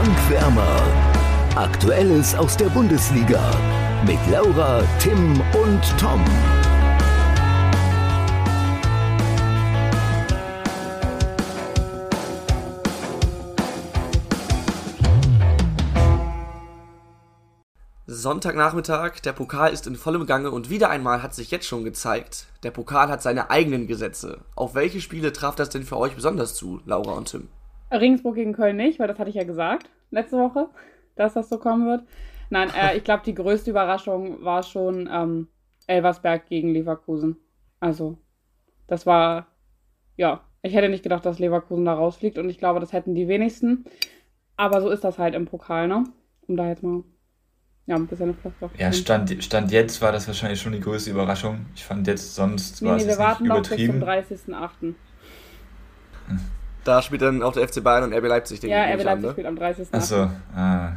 Bankwärmer. Aktuelles aus der Bundesliga mit Laura, Tim und Tom. Sonntagnachmittag, der Pokal ist in vollem Gange und wieder einmal hat sich jetzt schon gezeigt, der Pokal hat seine eigenen Gesetze. Auf welche Spiele traf das denn für euch besonders zu, Laura und Tim? Regensburg gegen Köln nicht, weil das hatte ich ja gesagt letzte Woche, dass das so kommen wird. Nein, äh, ich glaube, die größte Überraschung war schon ähm, Elversberg gegen Leverkusen. Also, das war, ja, ich hätte nicht gedacht, dass Leverkusen da rausfliegt und ich glaube, das hätten die wenigsten. Aber so ist das halt im Pokal, ne? Um da jetzt mal ja, ein bisschen auch. Ja, Stand, Stand jetzt war das wahrscheinlich schon die größte Überraschung. Ich fand jetzt sonst nee, war nee, es wir warten noch bis zum 30.08. Da spielt dann auch der FC Bayern und RB Leipzig. Ja, RB Leipzig an, ne? spielt am 30. Achso, ah.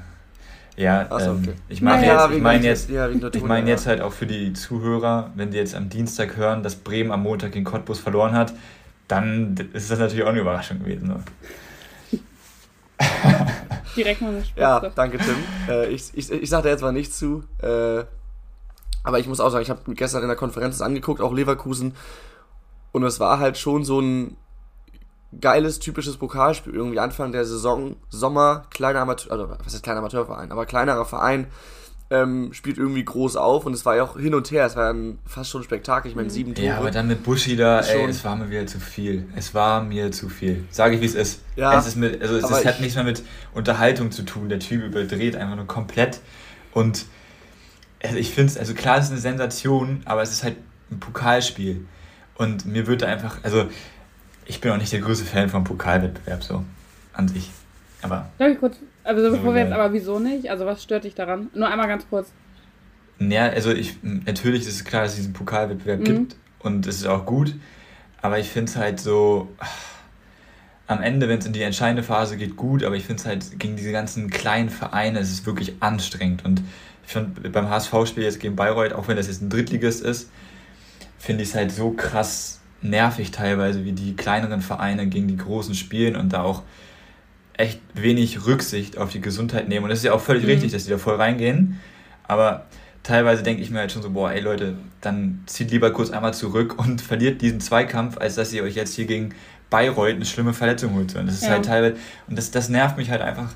Ja, so, ähm, okay. ich meine ja, jetzt, ich mein jetzt, ja, ich mein jetzt halt auch für die Zuhörer, wenn die jetzt am Dienstag hören, dass Bremen am Montag gegen Cottbus verloren hat, dann ist das natürlich auch eine Überraschung gewesen. Ne? Direkt mal eine Spitze. Ja, danke Tim. Äh, ich, ich, ich sage da jetzt mal nichts zu. Äh, aber ich muss auch sagen, ich habe gestern in der Konferenz angeguckt, auch Leverkusen. Und es war halt schon so ein geiles, typisches Pokalspiel. Irgendwie Anfang der Saison, Sommer, kleiner Amateur, also was ist kleiner Amateurverein, aber kleinerer Verein ähm, spielt irgendwie groß auf und es war ja auch hin und her, es war ein, fast schon ein Spektakel, ich meine sieben Tore. Ja, aber dann mit Buschi da, ey, es war mir wieder zu viel. Es war mir zu viel. Sage ich, wie es ist. Ja, es ist mit, also es, es hat nichts mehr mit Unterhaltung zu tun. Der Typ überdreht einfach nur komplett und also ich finde es, also klar, es ist eine Sensation, aber es ist halt ein Pokalspiel. Und mir würde einfach, also ich bin auch nicht der größte Fan vom Pokalwettbewerb so an sich. Aber. Darf ich kurz. Also bevor wir jetzt, aber wieso nicht? Also was stört dich daran? Nur einmal ganz kurz. Ja, also ich natürlich ist es klar, dass es diesen Pokalwettbewerb mhm. gibt und es ist auch gut, aber ich finde es halt so am Ende, wenn es in die entscheidende Phase geht, gut, aber ich finde es halt gegen diese ganzen kleinen Vereine, es ist wirklich anstrengend und ich finde beim HSV-Spiel jetzt gegen Bayreuth, auch wenn das jetzt ein Drittligist ist, finde ich es halt so krass nervig teilweise, wie die kleineren Vereine gegen die großen spielen und da auch echt wenig Rücksicht auf die Gesundheit nehmen. Und das ist ja auch völlig mhm. richtig, dass die da voll reingehen. Aber teilweise denke ich mir halt schon so, boah, ey Leute, dann zieht lieber kurz einmal zurück und verliert diesen Zweikampf, als dass ihr euch jetzt hier gegen Bayreuth eine schlimme Verletzung holt. Und das ist ja. halt teilweise, und das, das nervt mich halt einfach,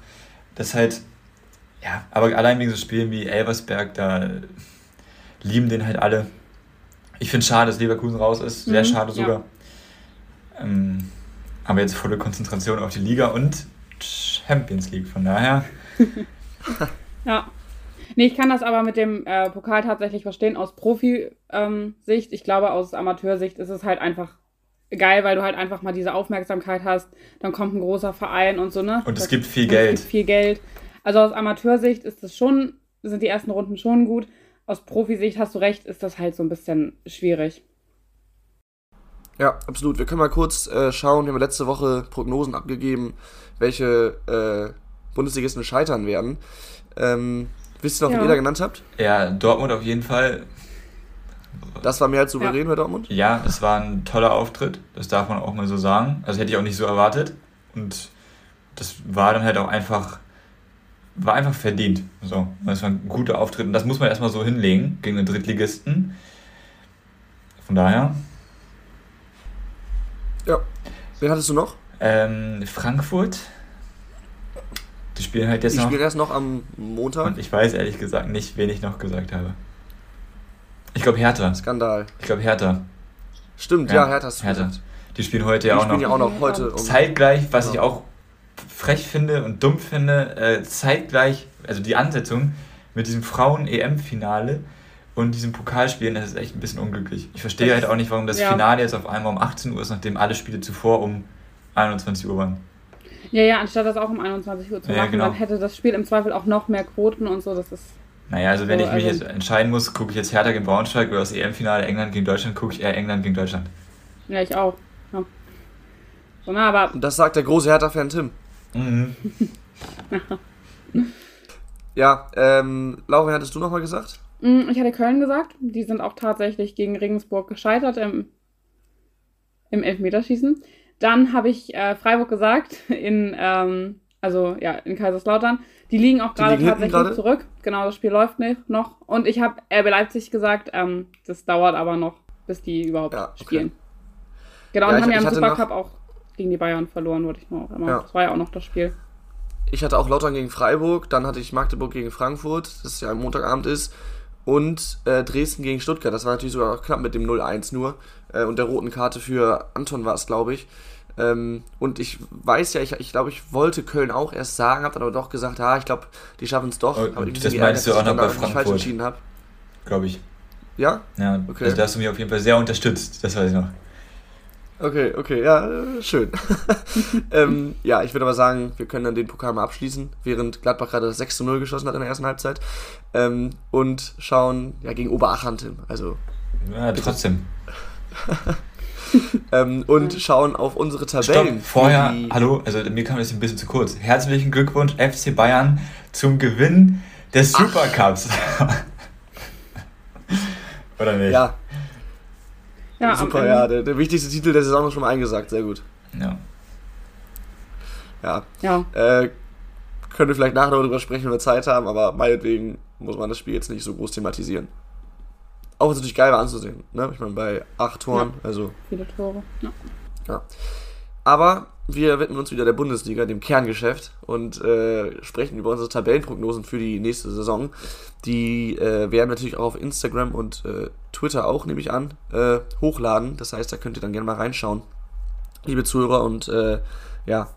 dass halt, ja, aber allein wegen so Spielen wie Elversberg, da lieben den halt alle. Ich finde es schade, dass Leverkusen raus ist. Sehr mhm, schade sogar. Ja. Ähm, aber jetzt volle Konzentration auf die Liga und Champions League, von daher. ja. Nee, ich kann das aber mit dem äh, Pokal tatsächlich verstehen aus Profi-Sicht. Ähm, ich glaube, aus Amateursicht ist es halt einfach geil, weil du halt einfach mal diese Aufmerksamkeit hast. Dann kommt ein großer Verein und so, ne? Und es das, gibt viel Geld. Es gibt viel Geld. Also aus Amateursicht ist das schon, sind die ersten Runden schon gut aus Profisicht hast du recht, ist das halt so ein bisschen schwierig. Ja, absolut. Wir können mal kurz äh, schauen. Wir haben letzte Woche Prognosen abgegeben, welche äh, Bundesligisten scheitern werden. Ähm, wisst ihr noch, ja. wie ihr da genannt habt? Ja, Dortmund auf jeden Fall. Das war mehr als souverän ja. bei Dortmund? Ja, das war ein toller Auftritt. Das darf man auch mal so sagen. Also hätte ich auch nicht so erwartet. Und das war dann halt auch einfach war einfach verdient. So, das war ein guter Auftritt und das muss man erstmal so hinlegen gegen den Drittligisten. Von daher. Ja. Wen hattest du noch? Ähm, Frankfurt. Die spielen halt jetzt die noch. Die spielen erst noch am Montag. Und ich weiß ehrlich gesagt nicht, wen ich noch gesagt habe. Ich glaube Hertha. Skandal. Ich glaube Hertha. Stimmt, ja, ja Hertha ist Hertha. Die spielen heute ja auch noch. Ja auch noch heute. Um zeitgleich, was ja. ich auch frech finde und dumm finde, äh, zeitgleich, also die Ansetzung mit diesem Frauen-EM-Finale und diesem Pokalspielen, das ist echt ein bisschen unglücklich. Ich verstehe halt auch nicht, warum das ja. Finale jetzt auf einmal um 18 Uhr ist, nachdem alle Spiele zuvor um 21 Uhr waren. Ja, ja, anstatt das auch um 21 Uhr zu machen, ja, genau. dann hätte das Spiel im Zweifel auch noch mehr Quoten und so, das ist... Naja, also wenn so, ich mich also jetzt entscheiden muss, gucke ich jetzt Hertha gegen Braunschweig oder das EM-Finale England gegen Deutschland, gucke ich eher England gegen Deutschland. Ja, ich auch. Ja. So, na, aber... Und das sagt der große Hertha-Fan Tim. Mhm. ja, ähm, Laura, hattest du nochmal gesagt? Mm, ich hatte Köln gesagt. Die sind auch tatsächlich gegen Regensburg gescheitert im, im Elfmeterschießen. Dann habe ich äh, Freiburg gesagt in, ähm, Also ja, in Kaiserslautern. Die liegen auch gerade tatsächlich grade? zurück. Genau, das Spiel läuft nicht, noch. Und ich habe RB Leipzig gesagt, ähm, das dauert aber noch, bis die überhaupt ja, okay. spielen. Genau, ja, und haben ja im Supercup auch gegen die Bayern verloren, wollte ich nur auch immer. Ja. Das war ja auch noch das Spiel. Ich hatte auch Lautern gegen Freiburg, dann hatte ich Magdeburg gegen Frankfurt, das ja am Montagabend ist, und äh, Dresden gegen Stuttgart. Das war natürlich sogar knapp mit dem 0-1 nur. Äh, und der roten Karte für Anton war es, glaube ich. Ähm, und ich weiß ja, ich, ich glaube, ich wollte Köln auch erst sagen, habe dann aber doch gesagt, ja, ich glaube, die schaffen es doch. Oh, das meinst du auch noch bei Frankfurt? falsch entschieden habe. Glaube ich. Ja? Ja, okay. Also da hast du mich auf jeden Fall sehr unterstützt, das weiß ich noch. Okay, okay, ja, schön. ähm, ja, ich würde aber sagen, wir können dann den Pokal mal abschließen, während Gladbach gerade 6 zu 0 geschossen hat in der ersten Halbzeit. Ähm, und schauen ja, gegen Oberachern, Tim. Also. Ja, trotzdem. ähm, und schauen auf unsere Tabellen. Stopp, vorher, hallo, also mir kam das ein bisschen zu kurz. Herzlichen Glückwunsch, FC Bayern, zum Gewinn des Supercups. Oder nicht? Ja. Ja Super, ja. Der, der, wichtigste Titel der Saison ist schon mal eingesagt, sehr gut. Ja. Ja. ja. Äh, können wir vielleicht nachher darüber sprechen, wenn wir Zeit haben, aber meinetwegen muss man das Spiel jetzt nicht so groß thematisieren. Auch natürlich geil war anzusehen. Ne? Ich meine, bei acht Toren, ja. also. Viele Tore, ja. ja. Aber wir widmen uns wieder der Bundesliga, dem Kerngeschäft, und äh, sprechen über unsere Tabellenprognosen für die nächste Saison. Die äh, werden natürlich auch auf Instagram und äh, Twitter auch, nehme ich an, äh, hochladen. Das heißt, da könnt ihr dann gerne mal reinschauen, liebe Zuhörer, und äh, ja,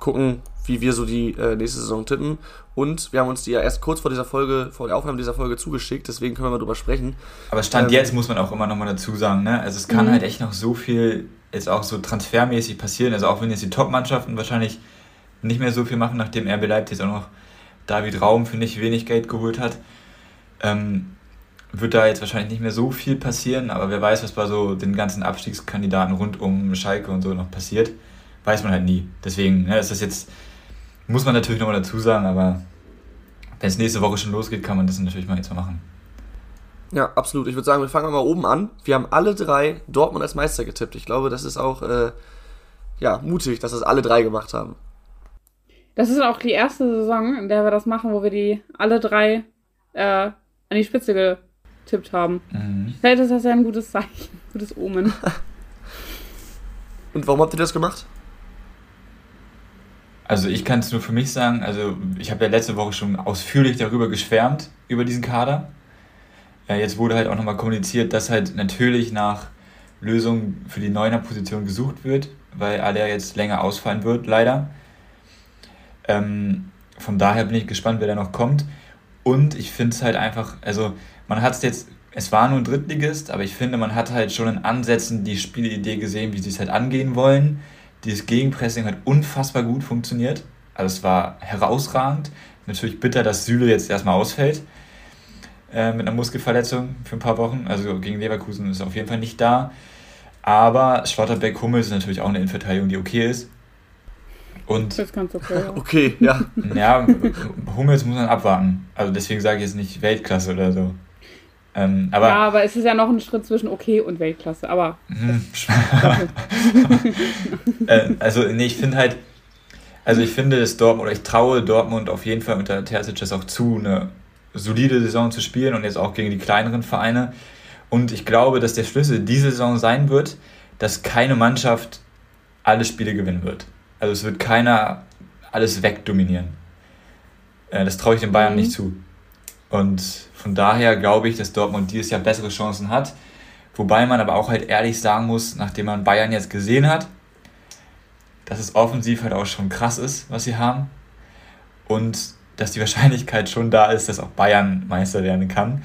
gucken, wie wir so die äh, nächste Saison tippen. Und wir haben uns die ja erst kurz vor dieser Folge, vor der Aufnahme dieser Folge zugeschickt, deswegen können wir mal drüber sprechen. Aber Stand ähm, jetzt muss man auch immer nochmal dazu sagen, ne? Also es kann mhm. halt echt noch so viel jetzt auch so transfermäßig passieren. Also auch wenn jetzt die Top-Mannschaften wahrscheinlich nicht mehr so viel machen, nachdem RB Leipzig jetzt auch noch David Raum für nicht wenig Geld geholt hat, ähm, wird da jetzt wahrscheinlich nicht mehr so viel passieren, aber wer weiß, was bei so den ganzen Abstiegskandidaten rund um Schalke und so noch passiert, weiß man halt nie. Deswegen ne, ist das jetzt muss man natürlich nochmal dazu sagen, aber wenn es nächste Woche schon losgeht, kann man das natürlich mal jetzt mal machen. Ja, absolut. Ich würde sagen, wir fangen mal oben an. Wir haben alle drei Dortmund als Meister getippt. Ich glaube, das ist auch äh, ja, mutig, dass das alle drei gemacht haben. Das ist auch die erste Saison, in der wir das machen, wo wir die alle drei äh, an die Spitze getippt haben. Mhm. Vielleicht ist das ja ein gutes Zeichen, gutes Omen. Und warum habt ihr das gemacht? Also ich kann es nur für mich sagen, also ich habe ja letzte Woche schon ausführlich darüber geschwärmt, über diesen Kader. Ja, jetzt wurde halt auch nochmal kommuniziert, dass halt natürlich nach Lösungen für die Neuner-Position gesucht wird, weil Aller jetzt länger ausfallen wird, leider. Ähm, von daher bin ich gespannt, wer da noch kommt. Und ich finde es halt einfach, also man hat es jetzt, es war nur ein Drittligist, aber ich finde, man hat halt schon in Ansätzen die Spielidee gesehen, wie sie es halt angehen wollen dieses Gegenpressing hat unfassbar gut funktioniert. Also es war herausragend. Natürlich bitter, dass Süle jetzt erstmal ausfällt äh, mit einer Muskelverletzung für ein paar Wochen. Also gegen Leverkusen ist er auf jeden Fall nicht da. Aber Schlotterbeck Hummels ist natürlich auch eine Innenverteidigung, die okay ist. Und das kannst okay, ja. okay, ja. Ja, Hummels muss man abwarten. Also deswegen sage ich jetzt nicht Weltklasse oder so. Ähm, aber ja, aber es ist ja noch ein Schritt zwischen okay und Weltklasse, aber. Mhm. äh, also, nee, ich finde halt, also ich finde es Dortmund, oder ich traue Dortmund auf jeden Fall unter Terzic es auch zu, eine solide Saison zu spielen und jetzt auch gegen die kleineren Vereine. Und ich glaube, dass der Schlüssel diese Saison sein wird, dass keine Mannschaft alle Spiele gewinnen wird. Also es wird keiner alles wegdominieren. Äh, das traue ich den Bayern mhm. nicht zu. Und von daher glaube ich, dass Dortmund dieses Jahr bessere Chancen hat. Wobei man aber auch halt ehrlich sagen muss, nachdem man Bayern jetzt gesehen hat, dass es offensiv halt auch schon krass ist, was sie haben. Und dass die Wahrscheinlichkeit schon da ist, dass auch Bayern Meister werden kann.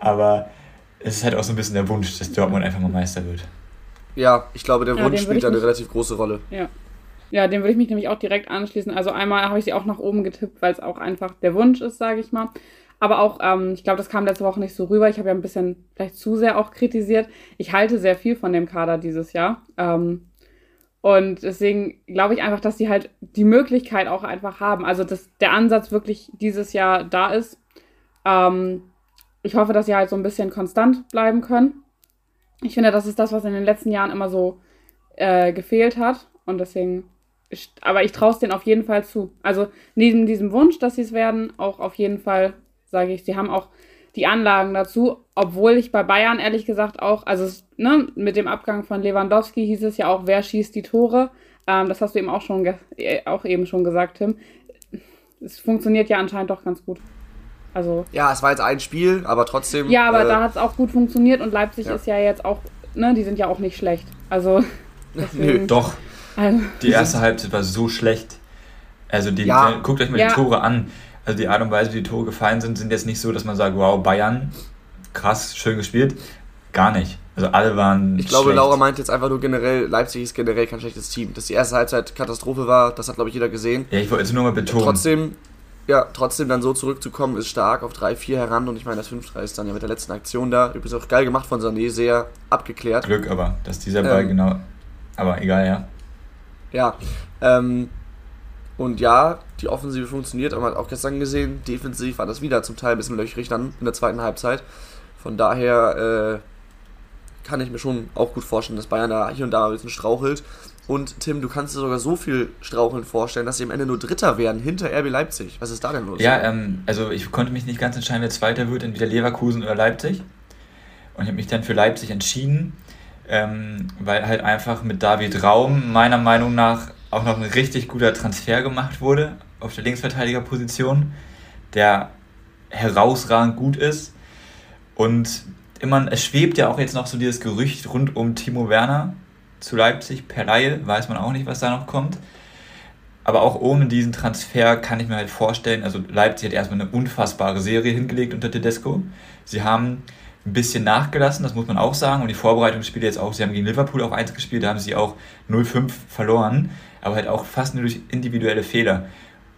Aber es ist halt auch so ein bisschen der Wunsch, dass Dortmund einfach mal Meister wird. Ja, ich glaube, der ja, Wunsch spielt da eine relativ große Rolle. Ja. Ja, dem würde ich mich nämlich auch direkt anschließen. Also einmal habe ich sie auch nach oben getippt, weil es auch einfach der Wunsch ist, sage ich mal. Aber auch, ähm, ich glaube, das kam letzte Woche nicht so rüber. Ich habe ja ein bisschen vielleicht zu sehr auch kritisiert. Ich halte sehr viel von dem Kader dieses Jahr. Ähm, und deswegen glaube ich einfach, dass die halt die Möglichkeit auch einfach haben. Also, dass der Ansatz wirklich dieses Jahr da ist. Ähm, ich hoffe, dass sie halt so ein bisschen konstant bleiben können. Ich finde, das ist das, was in den letzten Jahren immer so äh, gefehlt hat. Und deswegen aber ich traue es denen auf jeden Fall zu. Also neben diesem Wunsch, dass sie es werden, auch auf jeden Fall, sage ich, sie haben auch die Anlagen dazu, obwohl ich bei Bayern ehrlich gesagt auch, also ne, mit dem Abgang von Lewandowski hieß es ja auch, wer schießt die Tore. Ähm, das hast du eben auch schon äh, auch eben schon gesagt, Tim. Es funktioniert ja anscheinend doch ganz gut. Also ja, es war jetzt ein Spiel, aber trotzdem. Ja, aber äh, da hat es auch gut funktioniert und Leipzig ja. ist ja jetzt auch, ne, die sind ja auch nicht schlecht. Also Nö, doch. Also, die erste Halbzeit war so schlecht. Also die, ja. die guckt euch mal ja. die Tore an. Also die Art und Weise, wie die Tore gefallen sind, sind jetzt nicht so, dass man sagt, wow, Bayern, krass, schön gespielt. Gar nicht. Also alle waren. Ich glaube, schlecht. Laura meint jetzt einfach nur generell, Leipzig ist generell kein schlechtes Team. Dass die erste Halbzeit Katastrophe war, das hat, glaube ich, jeder gesehen. Ja, ich wollte jetzt nur mal betonen. Trotzdem, ja, trotzdem dann so zurückzukommen, ist stark auf 3-4 heran und ich meine, das 5-3 ist dann ja mit der letzten Aktion da. Übrigens auch geil gemacht von Sané, sehr abgeklärt. Glück aber, dass dieser Ball ähm, genau. Aber egal, ja. Ja, ähm, und ja, die Offensive funktioniert, aber man hat auch gestern gesehen, defensiv war das wieder zum Teil ein bisschen löchrig dann in der zweiten Halbzeit. Von daher äh, kann ich mir schon auch gut vorstellen, dass Bayern da hier und da ein bisschen strauchelt. Und Tim, du kannst dir sogar so viel Straucheln vorstellen, dass sie am Ende nur Dritter werden hinter RB Leipzig. Was ist da denn los? Ja, ähm, also ich konnte mich nicht ganz entscheiden, wer Zweiter wird, entweder Leverkusen oder Leipzig. Und ich habe mich dann für Leipzig entschieden, ähm, weil halt einfach mit David Raum meiner Meinung nach auch noch ein richtig guter Transfer gemacht wurde auf der Linksverteidigerposition, der herausragend gut ist. Und immer, es schwebt ja auch jetzt noch so dieses Gerücht rund um Timo Werner zu Leipzig per Laie, weiß man auch nicht, was da noch kommt. Aber auch ohne diesen Transfer kann ich mir halt vorstellen, also Leipzig hat erstmal eine unfassbare Serie hingelegt unter Tedesco. Sie haben ein bisschen nachgelassen, das muss man auch sagen. Und die Vorbereitungsspiele jetzt auch, sie haben gegen Liverpool auch eins gespielt, da haben sie auch 0-5 verloren, aber halt auch fast nur durch individuelle Fehler.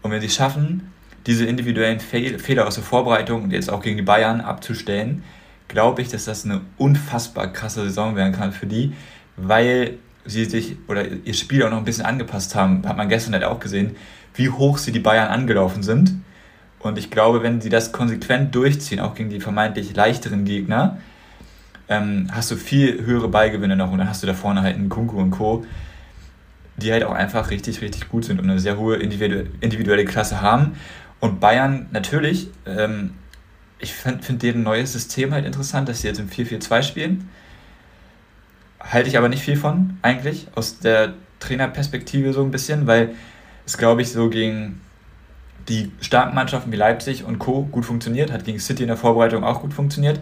Und wenn sie schaffen, diese individuellen Fehler aus der Vorbereitung und jetzt auch gegen die Bayern abzustellen, glaube ich, dass das eine unfassbar krasse Saison werden kann für die, weil sie sich oder ihr Spiel auch noch ein bisschen angepasst haben. Hat man gestern halt auch gesehen, wie hoch sie die Bayern angelaufen sind. Und ich glaube, wenn sie das konsequent durchziehen, auch gegen die vermeintlich leichteren Gegner, ähm, hast du viel höhere Beigewinne noch und dann hast du da vorne halt einen Kunku und Co., die halt auch einfach richtig, richtig gut sind und eine sehr hohe individuelle Klasse haben. Und Bayern natürlich, ähm, ich finde find deren neues System halt interessant, dass sie jetzt im 4-4-2 spielen. Halte ich aber nicht viel von, eigentlich, aus der Trainerperspektive so ein bisschen, weil es, glaube ich, so gegen die starken Mannschaften wie Leipzig und Co. gut funktioniert, hat gegen City in der Vorbereitung auch gut funktioniert.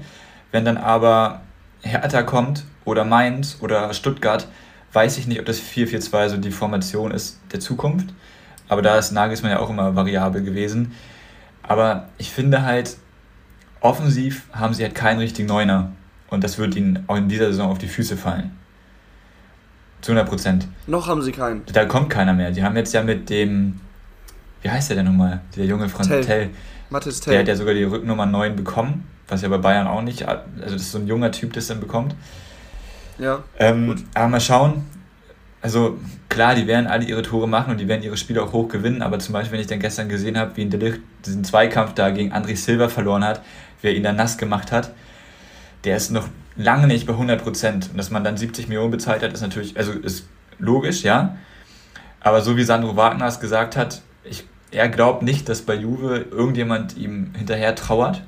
Wenn dann aber Hertha kommt oder Mainz oder Stuttgart, weiß ich nicht, ob das 4-4-2 so die Formation ist der Zukunft. Aber da ist Nagelsmann ja auch immer variabel gewesen. Aber ich finde halt, offensiv haben sie halt keinen richtigen Neuner. Und das wird ihnen auch in dieser Saison auf die Füße fallen. Zu 100 Prozent. Noch haben sie keinen. Da kommt keiner mehr. Die haben jetzt ja mit dem wie heißt der denn nochmal? Der junge Franz Tell. Tell. Mathis Tell. Der hat ja sogar die Rücknummer 9 bekommen, was ja bei Bayern auch nicht, also das ist so ein junger Typ, der es dann bekommt. Ja. Ähm, aber mal schauen. Also klar, die werden alle ihre Tore machen und die werden ihre Spiele auch hoch gewinnen, aber zum Beispiel, wenn ich dann gestern gesehen habe, wie ein Delicht diesen Zweikampf da gegen André Silva verloren hat, wer ihn dann nass gemacht hat, der ist noch lange nicht bei 100 Prozent. Und dass man dann 70 Millionen bezahlt hat, ist natürlich, also ist logisch, ja. Aber so wie Sandro Wagner es gesagt hat, ich, er glaubt nicht, dass bei Juve irgendjemand ihm hinterher trauert.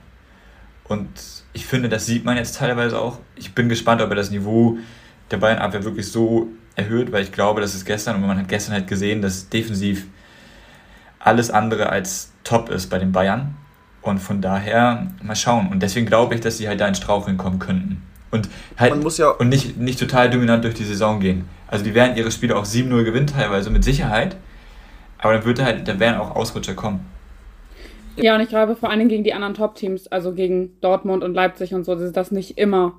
Und ich finde, das sieht man jetzt teilweise auch. Ich bin gespannt, ob er das Niveau der Bayern-Abwehr wirklich so erhöht, weil ich glaube, dass es gestern, und man hat gestern halt gesehen, dass defensiv alles andere als top ist bei den Bayern. Und von daher mal schauen. Und deswegen glaube ich, dass sie halt da in Straucheln kommen könnten. Und halt ja und nicht, nicht total dominant durch die Saison gehen. Also die werden ihre Spiele auch 7-0 gewinnen teilweise mit Sicherheit. Aber dann würde halt, da werden auch Ausrutscher kommen. Ja, und ich glaube vor allen Dingen gegen die anderen Top-Teams, also gegen Dortmund und Leipzig und so, dass das nicht immer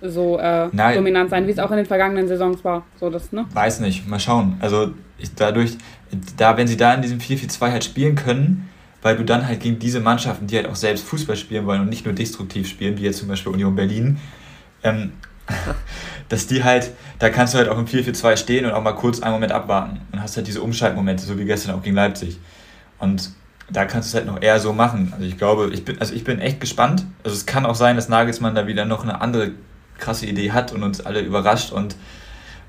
so äh, dominant sein, wie es auch in den vergangenen Saisons war. So das, ne? Weiß nicht, mal schauen. Also ich, dadurch, da, wenn sie da in diesem 4-4-2 halt spielen können, weil du dann halt gegen diese Mannschaften, die halt auch selbst Fußball spielen wollen und nicht nur destruktiv spielen, wie jetzt zum Beispiel Union Berlin, ähm, dass die halt, da kannst du halt auch im 4-4-2 stehen und auch mal kurz einen Moment abwarten und hast halt diese Umschaltmomente, so wie gestern auch gegen Leipzig. Und da kannst du es halt noch eher so machen. Also ich glaube, ich bin, also ich bin echt gespannt. Also es kann auch sein, dass Nagelsmann da wieder noch eine andere krasse Idee hat und uns alle überrascht und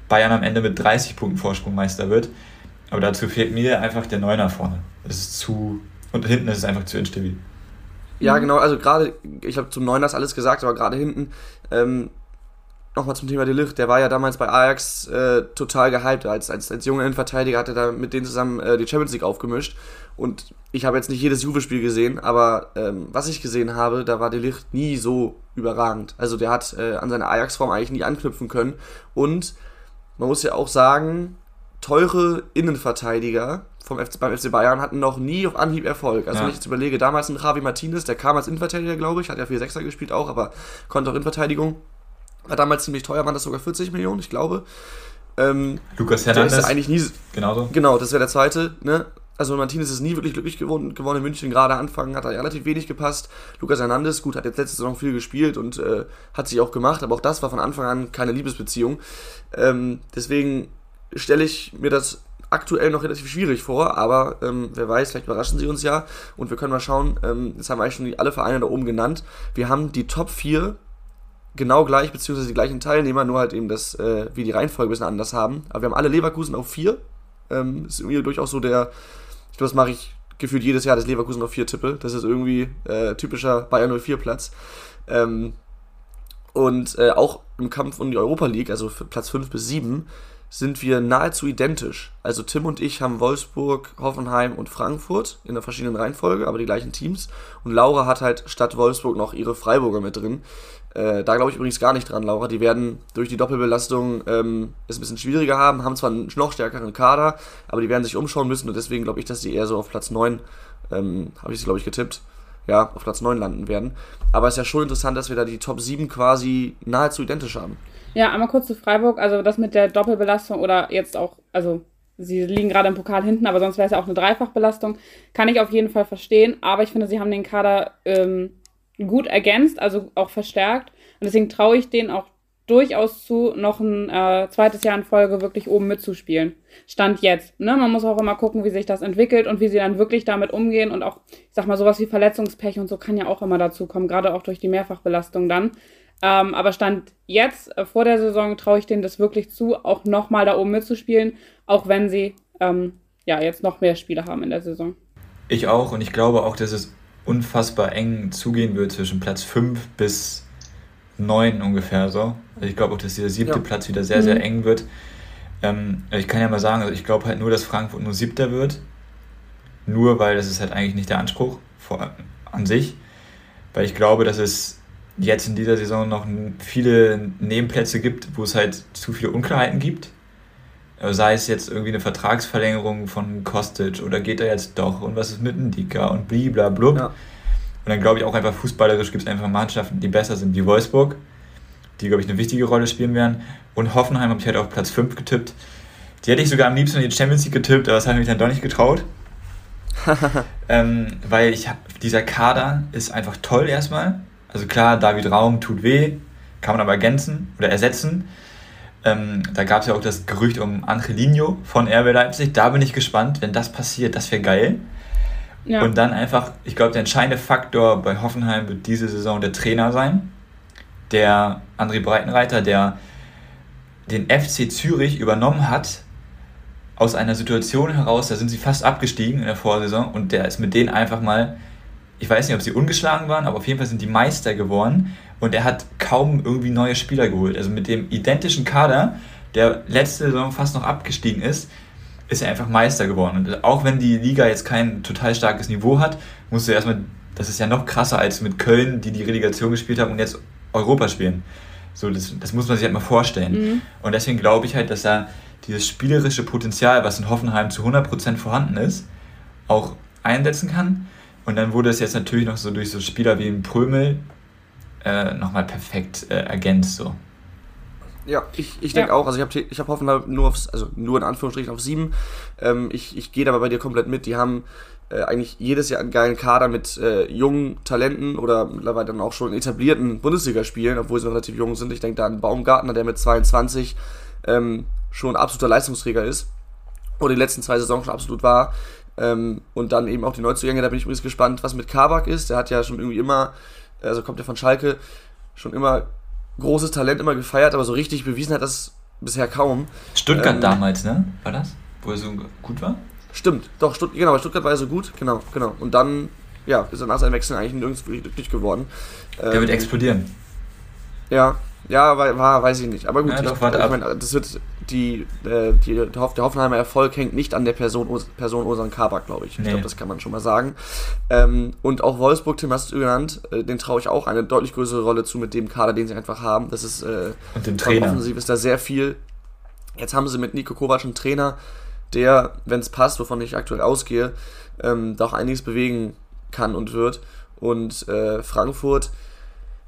Bayern am Ende mit 30 Punkten Vorsprung Meister wird. Aber dazu fehlt mir einfach der Neuner vorne. Das ist zu. Und hinten ist es einfach zu instabil. Ja, genau, also gerade, ich habe zum Neuners alles gesagt, aber gerade hinten, ähm, nochmal zum Thema Delicht, der war ja damals bei Ajax äh, total gehypt. Als, als, als junger Innenverteidiger hat er da mit denen zusammen äh, die Champions League aufgemischt. Und ich habe jetzt nicht jedes Juve-Spiel gesehen, aber ähm, was ich gesehen habe, da war Delicht nie so überragend. Also der hat äh, an seine Ajax-Form eigentlich nie anknüpfen können. Und man muss ja auch sagen, teure Innenverteidiger vom FC, beim FC Bayern hatten noch nie auf Anhieb Erfolg. Also ja. wenn ich jetzt überlege, damals ein Javi Martinez, der kam als Innenverteidiger, glaube ich, hat ja 4-6er gespielt auch, aber konnte auch Innenverteidigung. War damals ziemlich teuer, waren das sogar 40 Millionen, ich glaube. Ähm, Lukas Hernandez. Der ist ja eigentlich nie. Genauso. Genau, das wäre der zweite, ne? Also Martinez ist nie wirklich glücklich geworden, geworden in München. Gerade Anfang hat er relativ wenig gepasst. Lukas Hernandez, gut, hat jetzt letzte Saison viel gespielt und äh, hat sich auch gemacht, aber auch das war von Anfang an keine Liebesbeziehung. Ähm, deswegen stelle ich mir das aktuell noch relativ schwierig vor, aber ähm, wer weiß, vielleicht überraschen sie uns ja und wir können mal schauen, ähm, jetzt haben wir eigentlich schon alle Vereine da oben genannt. Wir haben die Top 4 genau gleich, beziehungsweise die gleichen Teilnehmer, nur halt eben das, äh, wie die Reihenfolge ein bisschen anders haben. Aber wir haben alle Leverkusen auf 4. Ähm, ist irgendwie durchaus so der, das mache ich gefühlt jedes Jahr, dass Leverkusen auf 4 tippe. Das ist irgendwie äh, typischer Bayern 04 Platz. Ähm, und äh, auch im Kampf um die Europa League, also Platz 5 bis 7, sind wir nahezu identisch. Also Tim und ich haben Wolfsburg, Hoffenheim und Frankfurt in der verschiedenen Reihenfolge, aber die gleichen Teams. Und Laura hat halt statt Wolfsburg noch ihre Freiburger mit drin. Äh, da glaube ich übrigens gar nicht dran, Laura. Die werden durch die Doppelbelastung ähm, es ein bisschen schwieriger haben, haben zwar einen noch stärkeren Kader, aber die werden sich umschauen müssen und deswegen glaube ich, dass die eher so auf Platz 9, ähm, habe ich sie glaube ich getippt, ja, auf Platz 9 landen werden. Aber es ist ja schon interessant, dass wir da die Top 7 quasi nahezu identisch haben. Ja, einmal kurz zu Freiburg. Also das mit der Doppelbelastung oder jetzt auch, also sie liegen gerade im Pokal hinten, aber sonst wäre es ja auch eine Dreifachbelastung. Kann ich auf jeden Fall verstehen. Aber ich finde, sie haben den Kader ähm, gut ergänzt, also auch verstärkt. Und deswegen traue ich denen auch durchaus zu, noch ein äh, zweites Jahr in Folge wirklich oben mitzuspielen. Stand jetzt. Ne? Man muss auch immer gucken, wie sich das entwickelt und wie sie dann wirklich damit umgehen. Und auch, ich sag mal, sowas wie Verletzungspech und so kann ja auch immer dazu kommen, gerade auch durch die Mehrfachbelastung dann. Ähm, aber Stand jetzt, äh, vor der Saison, traue ich denen das wirklich zu, auch nochmal da oben mitzuspielen, auch wenn sie ähm, ja jetzt noch mehr Spiele haben in der Saison. Ich auch und ich glaube auch, dass es unfassbar eng zugehen wird zwischen Platz 5 bis 9 ungefähr so. Also ich glaube auch, dass dieser siebte ja. Platz wieder sehr, sehr mhm. eng wird. Ähm, ich kann ja mal sagen, also ich glaube halt nur, dass Frankfurt nur siebter wird. Nur weil das ist halt eigentlich nicht der Anspruch vor, an sich. Weil ich glaube, dass es jetzt in dieser Saison noch viele Nebenplätze gibt, wo es halt zu viele Unklarheiten gibt. Also sei es jetzt irgendwie eine Vertragsverlängerung von Kostic oder geht er jetzt doch und was ist mit Ndika und bliblablub. Ja. Und dann glaube ich auch einfach fußballerisch gibt es einfach Mannschaften, die besser sind wie Wolfsburg, die glaube ich eine wichtige Rolle spielen werden. Und Hoffenheim habe ich halt auf Platz 5 getippt. Die hätte ich sogar am liebsten in die Champions League getippt, aber das habe ich mich dann doch nicht getraut. ähm, weil ich dieser Kader ist einfach toll erstmal. Also klar, David Raum tut weh, kann man aber ergänzen oder ersetzen. Ähm, da gab es ja auch das Gerücht um Angelino von RB Leipzig. Da bin ich gespannt, wenn das passiert, das wäre geil. Ja. Und dann einfach, ich glaube, der entscheidende Faktor bei Hoffenheim wird diese Saison der Trainer sein. Der André Breitenreiter, der den FC Zürich übernommen hat, aus einer Situation heraus, da sind sie fast abgestiegen in der Vorsaison und der ist mit denen einfach mal ich weiß nicht, ob sie ungeschlagen waren, aber auf jeden Fall sind die Meister geworden und er hat kaum irgendwie neue Spieler geholt. Also mit dem identischen Kader, der letzte Saison fast noch abgestiegen ist, ist er einfach Meister geworden. Und auch wenn die Liga jetzt kein total starkes Niveau hat, musst du erstmal, das ist ja noch krasser als mit Köln, die die Relegation gespielt haben und jetzt Europa spielen. So, das, das muss man sich halt mal vorstellen. Mhm. Und deswegen glaube ich halt, dass da dieses spielerische Potenzial, was in Hoffenheim zu 100% vorhanden ist, auch einsetzen kann. Und dann wurde es jetzt natürlich noch so durch so Spieler wie ein Prömel äh, nochmal perfekt äh, ergänzt. So. Ja, ich, ich denke ja. auch. Also ich habe ich hab Hoffenheim nur aufs, also nur in Anführungsstrichen auf sieben. Ähm, ich ich gehe aber bei dir komplett mit. Die haben äh, eigentlich jedes Jahr einen geilen Kader mit äh, jungen Talenten oder mittlerweile dann auch schon etablierten Bundesligaspielen, obwohl sie noch relativ jung sind. Ich denke da an Baumgartner, der mit 22 ähm, schon absoluter Leistungsträger ist. Oder die letzten zwei Saisons schon absolut war. Ähm, und dann eben auch die Neuzugänge, da bin ich übrigens gespannt, was mit Kabak ist. Der hat ja schon irgendwie immer, also kommt ja von Schalke, schon immer großes Talent immer gefeiert, aber so richtig bewiesen hat das bisher kaum. Stuttgart ähm, damals, ne? War das? wo er so gut war? Stimmt, doch, Stutt genau, Stuttgart war er so gut, genau, genau. Und dann, ja, ist er nach seinem Wechsel eigentlich nirgends wirklich glücklich geworden. Der ähm, wird explodieren. Ja, ja, war, war, weiß ich nicht. Aber gut, ja, doch, ich, ich meine, das wird die, äh, die, der, Hoffenheimer Erfolg hängt nicht an der Person, Person Osan Kabak, glaube ich. Nee. Ich glaube, das kann man schon mal sagen. Ähm, und auch Wolfsburg, Tim hast du genannt, äh, den traue ich auch eine deutlich größere Rolle zu mit dem Kader, den sie einfach haben. Das ist äh, und dem Trainer. offensiv ist da sehr viel. Jetzt haben sie mit Nico Kovac einen Trainer, der, wenn es passt, wovon ich aktuell ausgehe, ähm, da auch einiges bewegen kann und wird. Und äh, Frankfurt,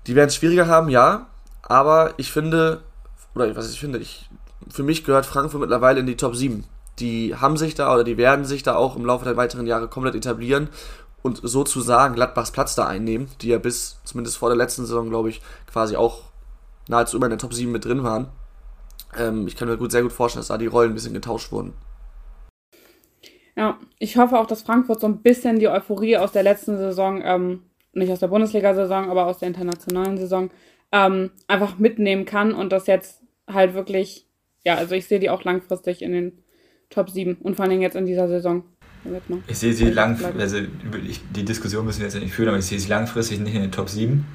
die werden es schwieriger haben, ja, aber ich finde, oder was ich finde, ich, für mich gehört Frankfurt mittlerweile in die Top 7. Die haben sich da oder die werden sich da auch im Laufe der weiteren Jahre komplett etablieren und sozusagen Gladbachs Platz da einnehmen, die ja bis zumindest vor der letzten Saison, glaube ich, quasi auch nahezu immer in der Top 7 mit drin waren. Ähm, ich kann mir gut, sehr gut vorstellen, dass da die Rollen ein bisschen getauscht wurden. Ja, ich hoffe auch, dass Frankfurt so ein bisschen die Euphorie aus der letzten Saison, ähm, nicht aus der Bundesliga-Saison, aber aus der internationalen Saison, ähm, einfach mitnehmen kann und das jetzt halt wirklich, ja, also ich sehe die auch langfristig in den Top 7 und vor allem jetzt in dieser Saison. Ich sehe sie langfristig, also die Diskussion müssen wir jetzt nicht führen, aber ich sehe sie langfristig nicht in den Top 7,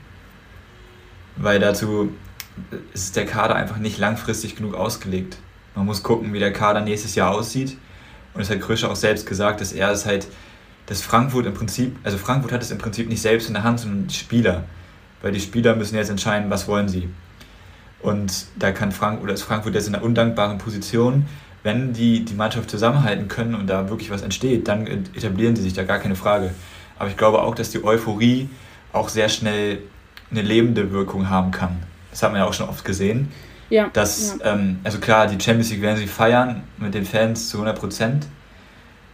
weil dazu ist der Kader einfach nicht langfristig genug ausgelegt. Man muss gucken, wie der Kader nächstes Jahr aussieht. Und es hat Krösche auch selbst gesagt, dass er es halt, dass Frankfurt im Prinzip, also Frankfurt hat es im Prinzip nicht selbst in der Hand, sondern Spieler weil die Spieler müssen jetzt entscheiden, was wollen sie. Und da kann Frank oder ist Frankfurt jetzt in einer undankbaren Position. Wenn die die Mannschaft zusammenhalten können und da wirklich was entsteht, dann etablieren sie sich da gar keine Frage. Aber ich glaube auch, dass die Euphorie auch sehr schnell eine lebende Wirkung haben kann. Das hat man ja auch schon oft gesehen. Ja. Dass, ja. Ähm, also klar, die Champions League werden sie feiern mit den Fans zu 100 Prozent.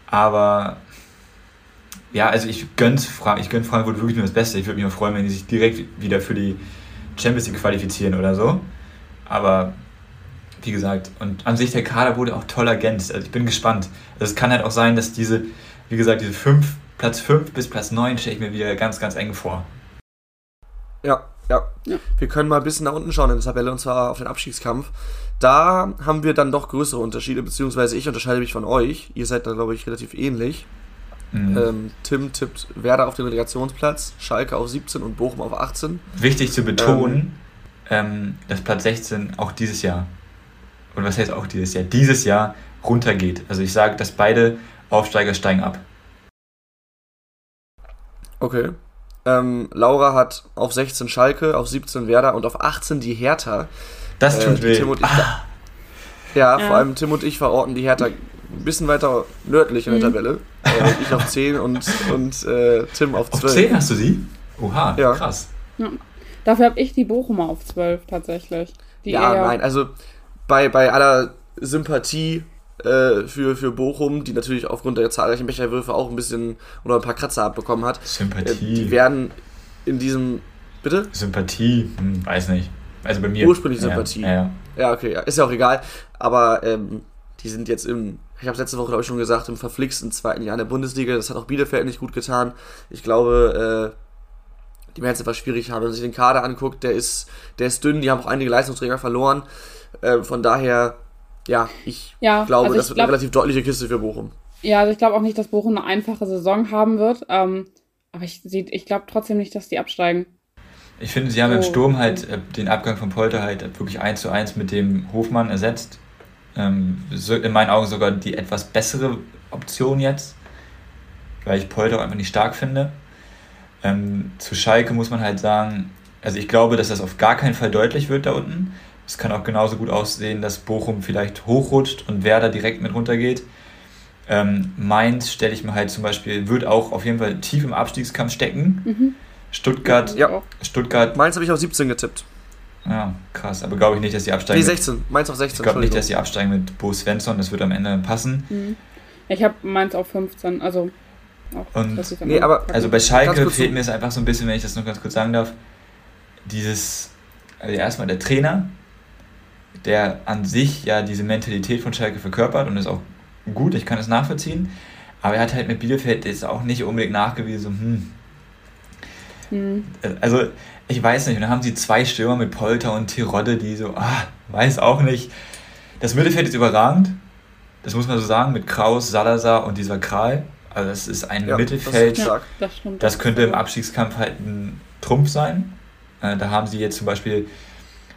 Aber ja, also ich gönne ich gönn Frankfurt wirklich nur das Beste. Ich würde mich auch freuen, wenn die sich direkt wieder für die Champions League qualifizieren oder so. Aber wie gesagt, und an sich der Kader wurde auch toll ergänzt. Also ich bin gespannt. Also es kann halt auch sein, dass diese, wie gesagt, diese fünf, Platz 5 bis Platz 9 stelle ich mir wieder ganz, ganz eng vor. Ja, ja, ja. Wir können mal ein bisschen nach unten schauen in der Tabelle und zwar auf den Abstiegskampf. Da haben wir dann doch größere Unterschiede, beziehungsweise ich unterscheide mich von euch. Ihr seid da, glaube ich, relativ ähnlich. Mhm. Ähm, Tim tippt Werder auf den Relegationsplatz, Schalke auf 17 und Bochum auf 18. Wichtig zu betonen, ähm, ähm, dass Platz 16 auch dieses Jahr, und was heißt auch dieses Jahr, dieses Jahr runtergeht. Also ich sage, dass beide Aufsteiger steigen ab. Okay. Ähm, Laura hat auf 16 Schalke, auf 17 Werder und auf 18 die Hertha. Das tut äh, weh. Tim und ich, ah. ja, ja, vor allem Tim und ich verorten die Hertha ein bisschen weiter nördlich in der mhm. Tabelle. Äh, ich auf 10 und, und äh, Tim auf 12. Auf 10 hast du sie? Oha, ja. krass. Ja. Dafür habe ich die Bochumer auf 12 tatsächlich. Die ja, nein, also bei, bei aller Sympathie äh, für, für Bochum, die natürlich aufgrund der zahlreichen Becherwürfe auch ein bisschen oder ein paar Kratzer abbekommen hat. Sympathie. Äh, die werden in diesem. Bitte? Sympathie, hm, weiß nicht. Also bei mir. Ursprünglich Sympathie. Ja, ja. ja okay, ja, ist ja auch egal. Aber ähm, die sind jetzt im, ich habe es letzte Woche, glaube ich, schon gesagt, im verflixten zweiten Jahr in der Bundesliga. Das hat auch Bielefeld nicht gut getan. Ich glaube, äh, die werden es etwas schwierig haben. Wenn man sich den Kader anguckt, der ist, der ist dünn, die haben auch einige Leistungsträger verloren. Äh, von daher, ja, ich ja, glaube, also ich das wird glaub, eine relativ deutliche Kiste für Bochum. Ja, also ich glaube auch nicht, dass Bochum eine einfache Saison haben wird. Ähm, aber ich, ich glaube trotzdem nicht, dass die absteigen. Ich finde, sie haben so. im Sturm halt äh, den Abgang von Polter halt wirklich eins zu eins mit dem Hofmann ersetzt. Ähm, so in meinen Augen sogar die etwas bessere Option jetzt, weil ich Polter auch einfach nicht stark finde. Ähm, zu Schalke muss man halt sagen, also ich glaube, dass das auf gar keinen Fall deutlich wird da unten. Es kann auch genauso gut aussehen, dass Bochum vielleicht hochrutscht und Werder direkt mit runtergeht. Ähm, Mainz stelle ich mir halt zum Beispiel, wird auch auf jeden Fall tief im Abstiegskampf stecken. Mhm. Stuttgart, ja. Stuttgart. Mainz habe ich auf 17 getippt. Ja, krass. Aber glaube ich nicht, dass die absteigen. Die 16. Mainz auf 16. Ich glaube nicht, dass die absteigen mit Bo Svensson. Das wird am Ende passen. Mhm. Ich habe Mainz auf 15. Also. Auch, und, nee, aber also bei Schalke fehlt mir es einfach so ein bisschen, wenn ich das noch ganz kurz sagen darf, dieses, also erstmal der Trainer, der an sich ja diese Mentalität von Schalke verkörpert und ist auch gut, ich kann es nachvollziehen, aber er hat halt mit Bielefeld jetzt auch nicht unbedingt nachgewiesen, hm. hm. Also ich weiß nicht. Und dann haben sie zwei Stürmer mit Polter und Tirode, die so, ah, weiß auch nicht. Das Mittelfeld ist überragend. das muss man so sagen, mit Kraus, Salazar und dieser Kral. Also das ist ein ja, Mittelfeld, das, das, das, könnte im Abstiegskampf halt ein Trumpf sein. Äh, da haben sie jetzt zum Beispiel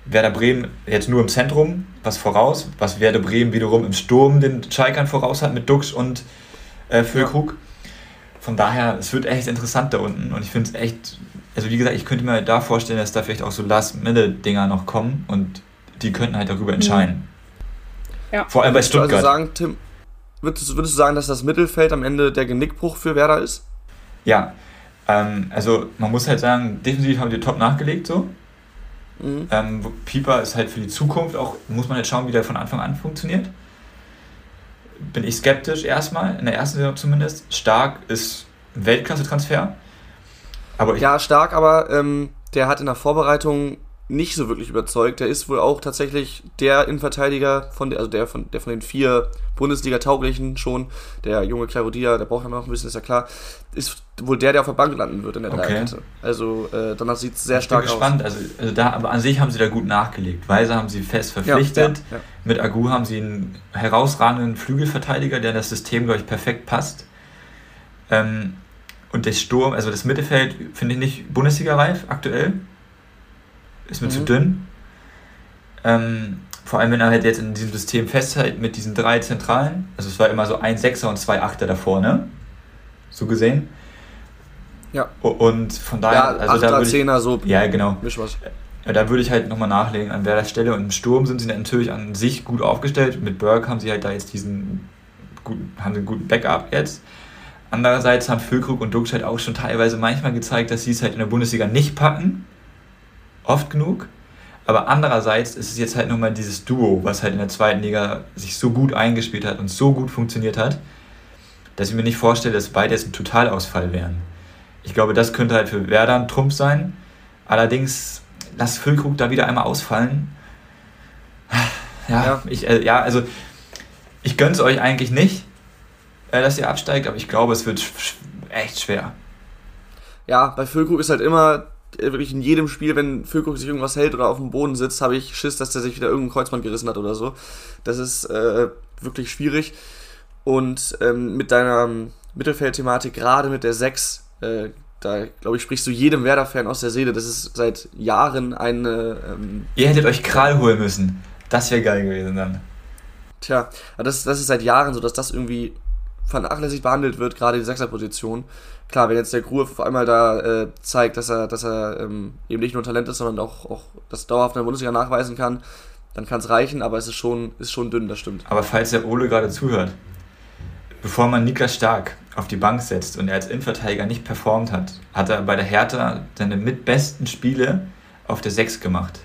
Werder Bremen jetzt nur im Zentrum was voraus, was Werder Bremen wiederum im Sturm den Schalkern voraus hat mit Dux und äh, Füllkrug. Ja. Von daher, es wird echt interessant da unten und ich finde es echt, also wie gesagt, ich könnte mir da vorstellen, dass da vielleicht auch so Last-Minute-Dinger noch kommen und die könnten halt darüber mhm. entscheiden. Ja. Vor allem bei Stuttgart. Also sagen, Tim, würdest, würdest du sagen, dass das Mittelfeld am Ende der Genickbruch für Werder ist? Ja, ähm, also man muss halt sagen, defensiv haben die top nachgelegt so. Mhm. Ähm, Pieper ist halt für die Zukunft auch, muss man jetzt schauen, wie der von Anfang an funktioniert. Bin ich skeptisch erstmal, in der ersten Saison zumindest. Stark ist ein Weltklasse-Transfer. ja, stark, aber ähm, der hat in der Vorbereitung nicht so wirklich überzeugt. Der ist wohl auch tatsächlich der Innenverteidiger von der, also der von, der von den vier Bundesliga-tauglichen schon, der junge Claudia, der braucht ja noch ein bisschen, ist ja klar, ist wohl der, der auf der Bank landen wird in der okay. Dreierkette. Also äh, danach sieht es sehr ich stark bin gespannt. aus. Also, also da, aber an sich haben sie da gut nachgelegt. Weise haben sie fest verpflichtet. Ja, ja, ja. Mit Agu haben sie einen herausragenden Flügelverteidiger, der in das System, glaube ich, perfekt passt. Ähm, und der Sturm, also das Mittelfeld, finde ich nicht Bundesliga-reif aktuell ist mir mhm. zu dünn. Ähm, vor allem, wenn er halt jetzt in diesem System festhält mit diesen drei Zentralen. Also es war immer so ein Sechser und zwei Achter davor, ne? So gesehen. Ja. Und von daher, ja, also Achter, da würde ich, Zehner, so. Ja, genau. Misch was. Da würde ich halt nochmal nachlegen, an welcher Stelle. Und im Sturm sind sie natürlich an sich gut aufgestellt. Mit Burke haben sie halt da jetzt diesen guten, haben sie einen guten Backup jetzt. Andererseits haben Füllkrug und Duxch halt auch schon teilweise manchmal gezeigt, dass sie es halt in der Bundesliga nicht packen oft genug. Aber andererseits ist es jetzt halt nochmal dieses Duo, was halt in der zweiten Liga sich so gut eingespielt hat und so gut funktioniert hat, dass ich mir nicht vorstelle, dass beide jetzt ein Totalausfall wären. Ich glaube, das könnte halt für Werder ein Trumpf sein. Allerdings, lass Füllkrug da wieder einmal ausfallen. Ja, ja. Ich, äh, ja also ich gönne es euch eigentlich nicht, dass ihr absteigt, aber ich glaube, es wird echt schwer. Ja, bei Füllkrug ist halt immer äh, wirklich in jedem Spiel, wenn Füllkrug sich irgendwas hält oder auf dem Boden sitzt, habe ich Schiss, dass der sich wieder irgendein Kreuzband gerissen hat oder so. Das ist äh, wirklich schwierig. Und ähm, mit deiner Mittelfeldthematik, gerade mit der 6, äh, da glaube ich, sprichst du jedem Werder-Fan aus der Seele. Das ist seit Jahren eine. Ähm, Ihr hättet euch Kral holen müssen. Das wäre geil gewesen dann. Tja, das, das ist seit Jahren so, dass das irgendwie vernachlässigt behandelt wird, gerade die Sechserposition. Klar, wenn jetzt der Gruhe auf einmal da äh, zeigt, dass er, dass er ähm, eben nicht nur Talent ist, sondern auch, auch das dauerhaft in der Bundesliga nachweisen kann, dann kann es reichen, aber es ist schon, ist schon dünn, das stimmt. Aber falls der Ole gerade zuhört, bevor man Niklas Stark auf die Bank setzt und er als Innenverteidiger nicht performt hat, hat er bei der Hertha seine mitbesten Spiele auf der 6 gemacht.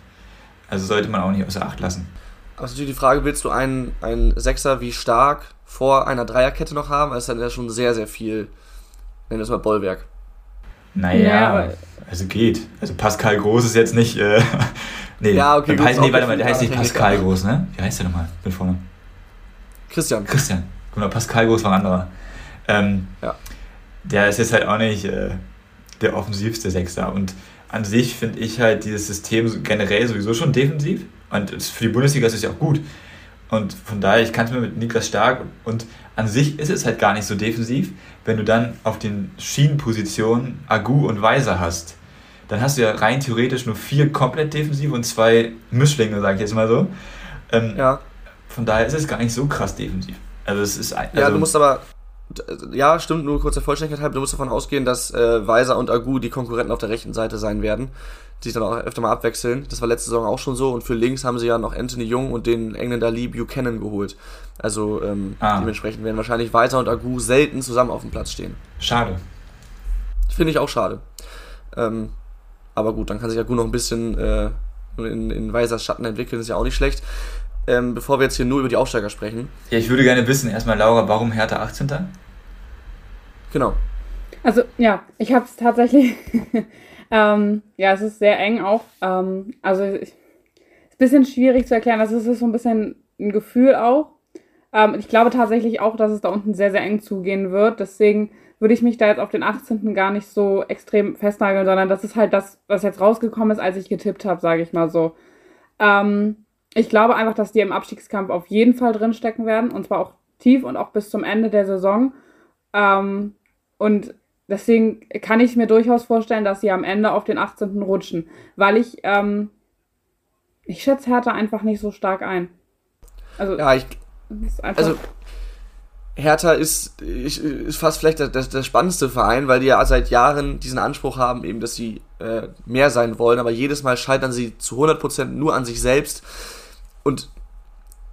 Also sollte man auch nicht außer Acht lassen. Aber es ist natürlich die Frage, willst du einen, einen Sechser wie Stark vor einer Dreierkette noch haben? Ist dann ja schon sehr, sehr viel, nennen wir es mal Bollwerk. Naja, ja, also geht. Also Pascal Groß ist jetzt nicht. Äh, nee, ja, okay. Gut, heißt, nee, warte mal, der heißt nicht Pascal Groß, ne? Wie heißt der nochmal mit vorne? Christian. Christian. Guck mal, Pascal Groß war ein anderer. Ähm, ja. Der ist jetzt halt auch nicht äh, der offensivste Sechster. Und an sich finde ich halt dieses System generell sowieso schon defensiv. Und für die Bundesliga ist es ja auch gut. Und von daher, ich kann es mir mit Niklas Stark und an sich ist es halt gar nicht so defensiv, wenn du dann auf den Schienenpositionen Agu und Weiser hast. Dann hast du ja rein theoretisch nur vier komplett defensiv und zwei Mischlinge, sage ich jetzt mal so. Ähm, ja. Von daher ist es gar nicht so krass defensiv. Also es ist also ja, du musst aber ja, stimmt, nur kurz der Vollständigkeit halber, du musst davon ausgehen, dass äh, Weiser und Agu die Konkurrenten auf der rechten Seite sein werden, die sich dann auch öfter mal abwechseln. Das war letzte Saison auch schon so und für links haben sie ja noch Anthony Jung und den Engländer Lee Buchanan geholt. Also ähm, ah. dementsprechend werden wahrscheinlich Weiser und Agu selten zusammen auf dem Platz stehen. Schade. Finde ich auch schade. Ähm, aber gut, dann kann sich Agu noch ein bisschen äh, in, in Weisers Schatten entwickeln, ist ja auch nicht schlecht ähm, bevor wir jetzt hier nur über die Aufsteiger sprechen. Ja, ich würde gerne wissen, erstmal Laura, warum Hertha 18. Genau. Also ja, ich habe es tatsächlich, ähm, ja, es ist sehr eng auch. Ähm, also es ist ein bisschen schwierig zu erklären, das ist so ein bisschen ein Gefühl auch. Ähm, ich glaube tatsächlich auch, dass es da unten sehr, sehr eng zugehen wird. Deswegen würde ich mich da jetzt auf den 18. gar nicht so extrem festnageln, sondern das ist halt das, was jetzt rausgekommen ist, als ich getippt habe, sage ich mal so. Ähm, ich glaube einfach, dass die im Abstiegskampf auf jeden Fall drinstecken werden. Und zwar auch tief und auch bis zum Ende der Saison. Ähm, und deswegen kann ich mir durchaus vorstellen, dass sie am Ende auf den 18. rutschen, weil ich, ähm, ich schätze Hertha einfach nicht so stark ein. Also, ja, ich, also Hertha ist, ist fast vielleicht der, der, der, spannendste Verein, weil die ja seit Jahren diesen Anspruch haben, eben, dass sie äh, mehr sein wollen, aber jedes Mal scheitern sie zu 100% nur an sich selbst. Und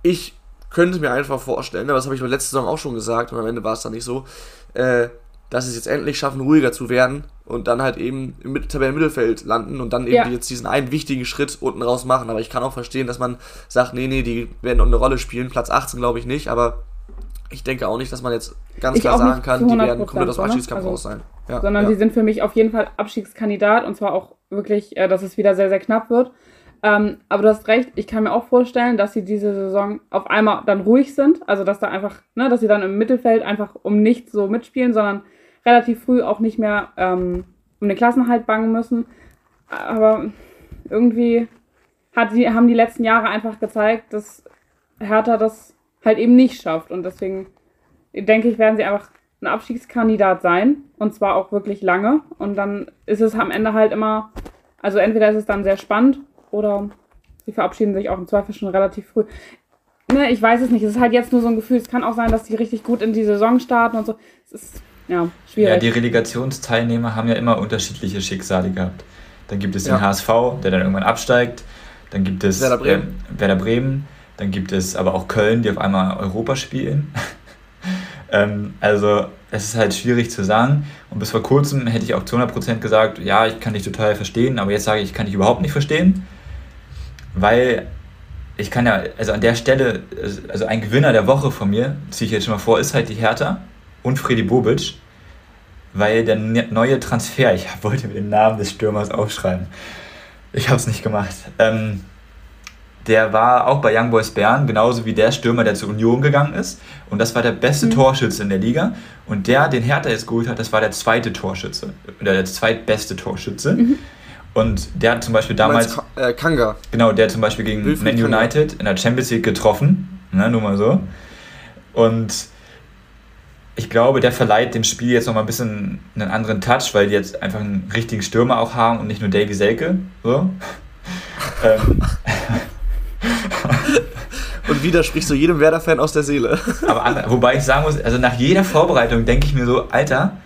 ich könnte mir einfach vorstellen, aber das habe ich letzte Saison auch schon gesagt und am Ende war es dann nicht so, äh, dass sie es jetzt endlich schaffen, ruhiger zu werden und dann halt eben im Tabellenmittelfeld landen und dann eben ja. jetzt diesen einen wichtigen Schritt unten raus machen. Aber ich kann auch verstehen, dass man sagt, nee, nee, die werden eine Rolle spielen. Platz 18 glaube ich nicht, aber ich denke auch nicht, dass man jetzt ganz ich klar sagen kann, die werden komplett aus dem Abstiegskampf also, raus sein. Ja, sondern ja. die sind für mich auf jeden Fall Abstiegskandidat und zwar auch wirklich, äh, dass es wieder sehr, sehr knapp wird. Ähm, aber du hast recht, ich kann mir auch vorstellen, dass sie diese Saison auf einmal dann ruhig sind. Also dass da einfach, ne, dass sie dann im Mittelfeld einfach um nichts so mitspielen, sondern relativ früh auch nicht mehr ähm, um den Klassenhalt bangen müssen. Aber irgendwie hat die, haben die letzten Jahre einfach gezeigt, dass Hertha das halt eben nicht schafft. Und deswegen denke ich, werden sie einfach ein Abstiegskandidat sein. Und zwar auch wirklich lange. Und dann ist es am Ende halt immer, also entweder ist es dann sehr spannend oder sie verabschieden sich auch im Zweifel schon relativ früh. Ne, ich weiß es nicht. Es ist halt jetzt nur so ein Gefühl. Es kann auch sein, dass die richtig gut in die Saison starten und so. Es ist ja schwierig. Ja, die Relegationsteilnehmer haben ja immer unterschiedliche Schicksale gehabt. Dann gibt es den ja. HSV, der dann irgendwann absteigt. Dann gibt es Werder Bremen. Äh, Werder Bremen. Dann gibt es aber auch Köln, die auf einmal Europa spielen. ähm, also es ist halt schwierig zu sagen. Und bis vor kurzem hätte ich auch zu 100% gesagt, ja, ich kann dich total verstehen, aber jetzt sage ich, ich kann dich überhaupt nicht verstehen weil ich kann ja, also an der Stelle, also ein Gewinner der Woche von mir, ziehe ich jetzt schon mal vor, ist halt die Hertha und Freddy Bobic, weil der ne-, neue Transfer, ich wollte mir den Namen des Stürmers aufschreiben, ich habe es nicht gemacht, ähm, der war auch bei Young Boys Bern, genauso wie der Stürmer, der zur Union gegangen ist. Und das war der beste mhm. Torschütze in der Liga. Und der, den Hertha jetzt geholt hat, das war der zweite Torschütze. Oder der zweitbeste Torschütze. Mhm. Und der hat zum Beispiel damals. Meinst, äh, Kanga. Genau, der hat zum Beispiel gegen Wilfried Man United Kanga. in der Champions League getroffen. Ne, nur mal so. Und ich glaube, der verleiht dem Spiel jetzt nochmal ein bisschen einen anderen Touch, weil die jetzt einfach einen richtigen Stürmer auch haben und nicht nur Davy Selke. So. ähm. und widersprichst du jedem Werder-Fan aus der Seele. Aber wobei ich sagen muss, also nach jeder Vorbereitung denke ich mir so, Alter,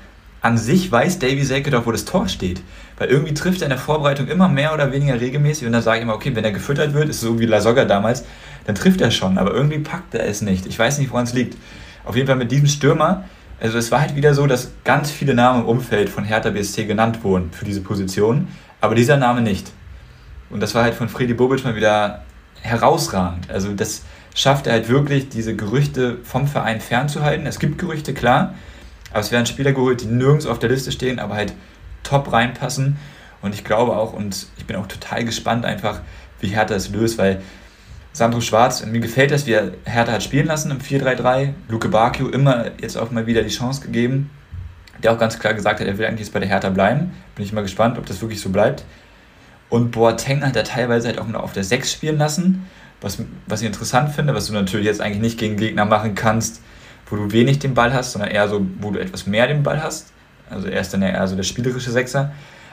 an sich weiß Davy Selke doch, wo das Tor steht. Weil irgendwie trifft er in der Vorbereitung immer mehr oder weniger regelmäßig und dann sage ich immer, okay, wenn er gefüttert wird, ist so wie Lasogga damals, dann trifft er schon, aber irgendwie packt er es nicht. Ich weiß nicht, woran es liegt. Auf jeden Fall mit diesem Stürmer, also es war halt wieder so, dass ganz viele Namen im Umfeld von Hertha BSC genannt wurden für diese Position, aber dieser Name nicht. Und das war halt von Freddy Bobic mal wieder herausragend. Also das schafft er halt wirklich, diese Gerüchte vom Verein fernzuhalten. Es gibt Gerüchte, klar, aber es werden Spieler geholt, die nirgends auf der Liste stehen, aber halt top reinpassen. Und ich glaube auch, und ich bin auch total gespannt einfach, wie Hertha es löst, weil Sandro Schwarz, mir gefällt das, wie er Hertha hat spielen lassen im 4-3-3. Luke Bakio immer jetzt auch mal wieder die Chance gegeben, der auch ganz klar gesagt hat, er will eigentlich jetzt bei der Hertha bleiben. Bin ich mal gespannt, ob das wirklich so bleibt. Und Boateng hat er teilweise halt auch noch auf der 6 spielen lassen, was, was ich interessant finde, was du natürlich jetzt eigentlich nicht gegen Gegner machen kannst, wo du wenig den Ball hast, sondern eher so, wo du etwas mehr den Ball hast. Also er ist dann eher so der spielerische Sechser.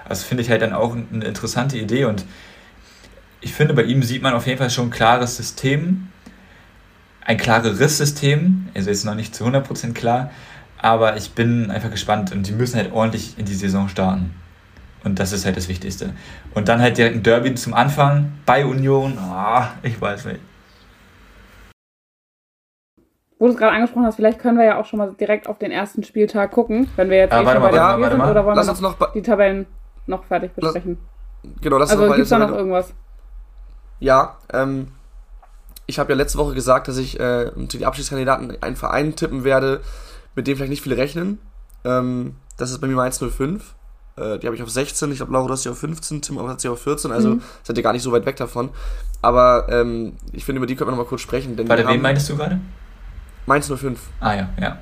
Das finde ich halt dann auch eine interessante Idee und ich finde, bei ihm sieht man auf jeden Fall schon ein klares System, ein klareres System, also ist noch nicht zu 100% klar, aber ich bin einfach gespannt und die müssen halt ordentlich in die Saison starten. Und das ist halt das Wichtigste. Und dann halt direkt ein Derby zum Anfang bei Union, oh, ich weiß nicht wo du es gerade angesprochen hast, vielleicht können wir ja auch schon mal direkt auf den ersten Spieltag gucken, wenn wir jetzt ja, eh schon bei der Spiel sind, oder wollen lass wir noch, noch die Tabellen noch fertig besprechen? Lass, genau, lass also gibt es da noch irgendwas? Ja, ähm, ich habe ja letzte Woche gesagt, dass ich äh, zu den Abschiedskandidaten einen Verein tippen werde, mit dem vielleicht nicht viele rechnen. Ähm, das ist bei mir Mainz 05. Äh, die habe ich auf 16, ich glaube, Laura, du hast sie auf 15, Tim hat sie auf 14, also mhm. seid ihr gar nicht so weit weg davon. Aber ähm, ich finde, über die können wir noch mal kurz sprechen. Denn Warte, wen meintest du gerade? Mainz 05. Ah ja, ja.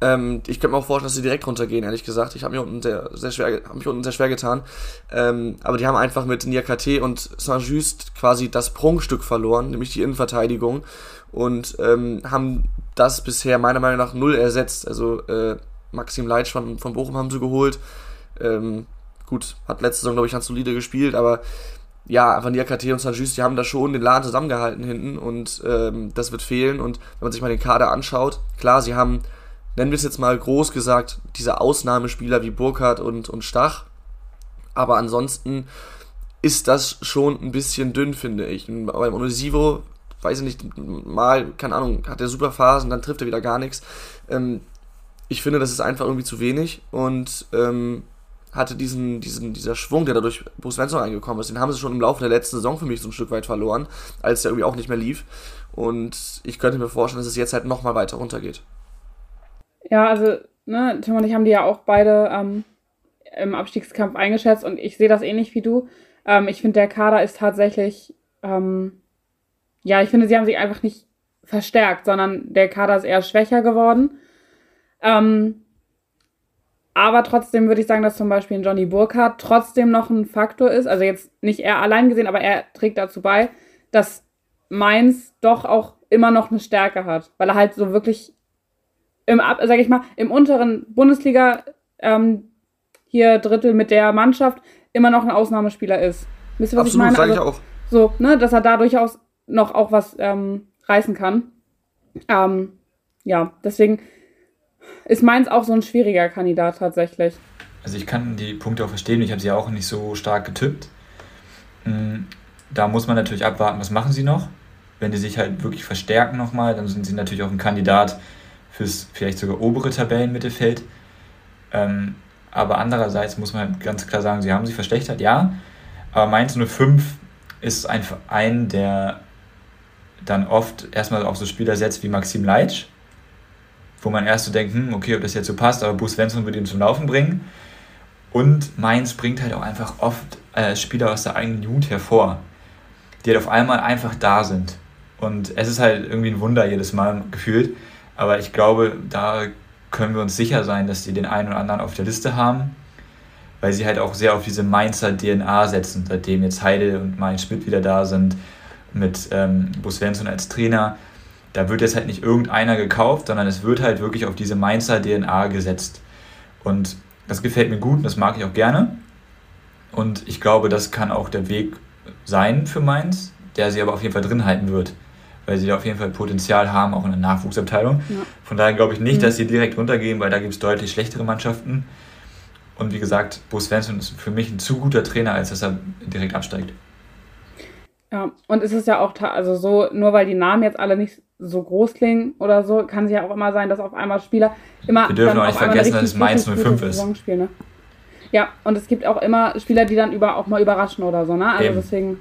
Ähm, ich könnte mir auch vorstellen, dass sie direkt runtergehen, ehrlich gesagt. Ich habe mich unten sehr, sehr schwer, hab mich unten sehr schwer getan. Ähm, aber die haben einfach mit Niakate und Saint-Just quasi das Prunkstück verloren, nämlich die Innenverteidigung. Und ähm, haben das bisher meiner Meinung nach null ersetzt. Also äh, Maxim Leitsch von, von Bochum haben sie geholt. Ähm, gut, hat letzte Saison, glaube ich, ganz solide gespielt, aber ja, Van KT und Saint-Just, die haben da schon den Laden zusammengehalten hinten und ähm, das wird fehlen. Und wenn man sich mal den Kader anschaut, klar, sie haben, nennen wir es jetzt mal groß gesagt, diese Ausnahmespieler wie Burkhardt und, und Stach. Aber ansonsten ist das schon ein bisschen dünn, finde ich. Und beim Onisivo, weiß ich nicht, mal, keine Ahnung, hat er super Phasen, dann trifft er wieder gar nichts. Ähm, ich finde, das ist einfach irgendwie zu wenig und ähm, hatte diesen, diesen, dieser Schwung, der dadurch Bruce Svensson eingekommen ist, den haben sie schon im Laufe der letzten Saison für mich so ein Stück weit verloren, als der irgendwie auch nicht mehr lief. Und ich könnte mir vorstellen, dass es jetzt halt nochmal weiter runtergeht. Ja, also, ne, Tim und ich haben die ja auch beide ähm, im Abstiegskampf eingeschätzt und ich sehe das ähnlich wie du. Ähm, ich finde, der Kader ist tatsächlich, ähm, ja, ich finde, sie haben sich einfach nicht verstärkt, sondern der Kader ist eher schwächer geworden. Ähm, aber trotzdem würde ich sagen, dass zum Beispiel ein Johnny Burkhardt trotzdem noch ein Faktor ist. Also jetzt nicht er allein gesehen, aber er trägt dazu bei, dass Mainz doch auch immer noch eine Stärke hat. Weil er halt so wirklich im, sag ich mal, im unteren Bundesliga ähm, hier Drittel mit der Mannschaft immer noch ein Ausnahmespieler ist. Wisst ihr, was Absolut, ich meine? Also, ich auch. So, ne, dass er da durchaus noch auch was ähm, reißen kann. Ähm, ja, deswegen ist Mainz auch so ein schwieriger Kandidat tatsächlich. Also ich kann die Punkte auch verstehen, ich habe sie auch nicht so stark getippt. Hm, da muss man natürlich abwarten, was machen sie noch. Wenn die sich halt wirklich verstärken nochmal, dann sind sie natürlich auch ein Kandidat fürs vielleicht sogar obere Tabellenmittelfeld. Ähm, aber andererseits muss man halt ganz klar sagen, sie haben sich verschlechtert, ja. Aber Mainz 05 ist ein Verein, der dann oft erstmal auf so Spieler setzt wie Maxim Leitsch, wo man erst so denkt, hm, okay, ob das jetzt so passt, aber Bruce Svensson wird ihn zum Laufen bringen. Und Mainz bringt halt auch einfach oft äh, Spieler aus der eigenen Jugend hervor, die halt auf einmal einfach da sind. Und es ist halt irgendwie ein Wunder jedes Mal gefühlt. Aber ich glaube, da können wir uns sicher sein, dass die den einen oder anderen auf der Liste haben, weil sie halt auch sehr auf diese Mainzer DNA setzen, seitdem jetzt Heide und Mainz Schmidt wieder da sind, mit ähm, Bus Svensson als Trainer da wird jetzt halt nicht irgendeiner gekauft, sondern es wird halt wirklich auf diese Mainzer DNA gesetzt. Und das gefällt mir gut und das mag ich auch gerne. Und ich glaube, das kann auch der Weg sein für Mainz, der sie aber auf jeden Fall drin halten wird. Weil sie da auf jeden Fall Potenzial haben, auch in der Nachwuchsabteilung. Ja. Von daher glaube ich nicht, mhm. dass sie direkt runtergehen, weil da gibt es deutlich schlechtere Mannschaften. Und wie gesagt, Bo Svensson ist für mich ein zu guter Trainer, als dass er direkt absteigt. Ja, und es ist ja auch, also so, nur weil die Namen jetzt alle nicht so groß klingen oder so, kann es ja auch immer sein, dass auf einmal Spieler immer. Wir dürfen auch nicht vergessen, dass es Mainz 05 ist. Ne? Ja, und es gibt auch immer Spieler, die dann über, auch mal überraschen oder so, ne? Also Eben. deswegen,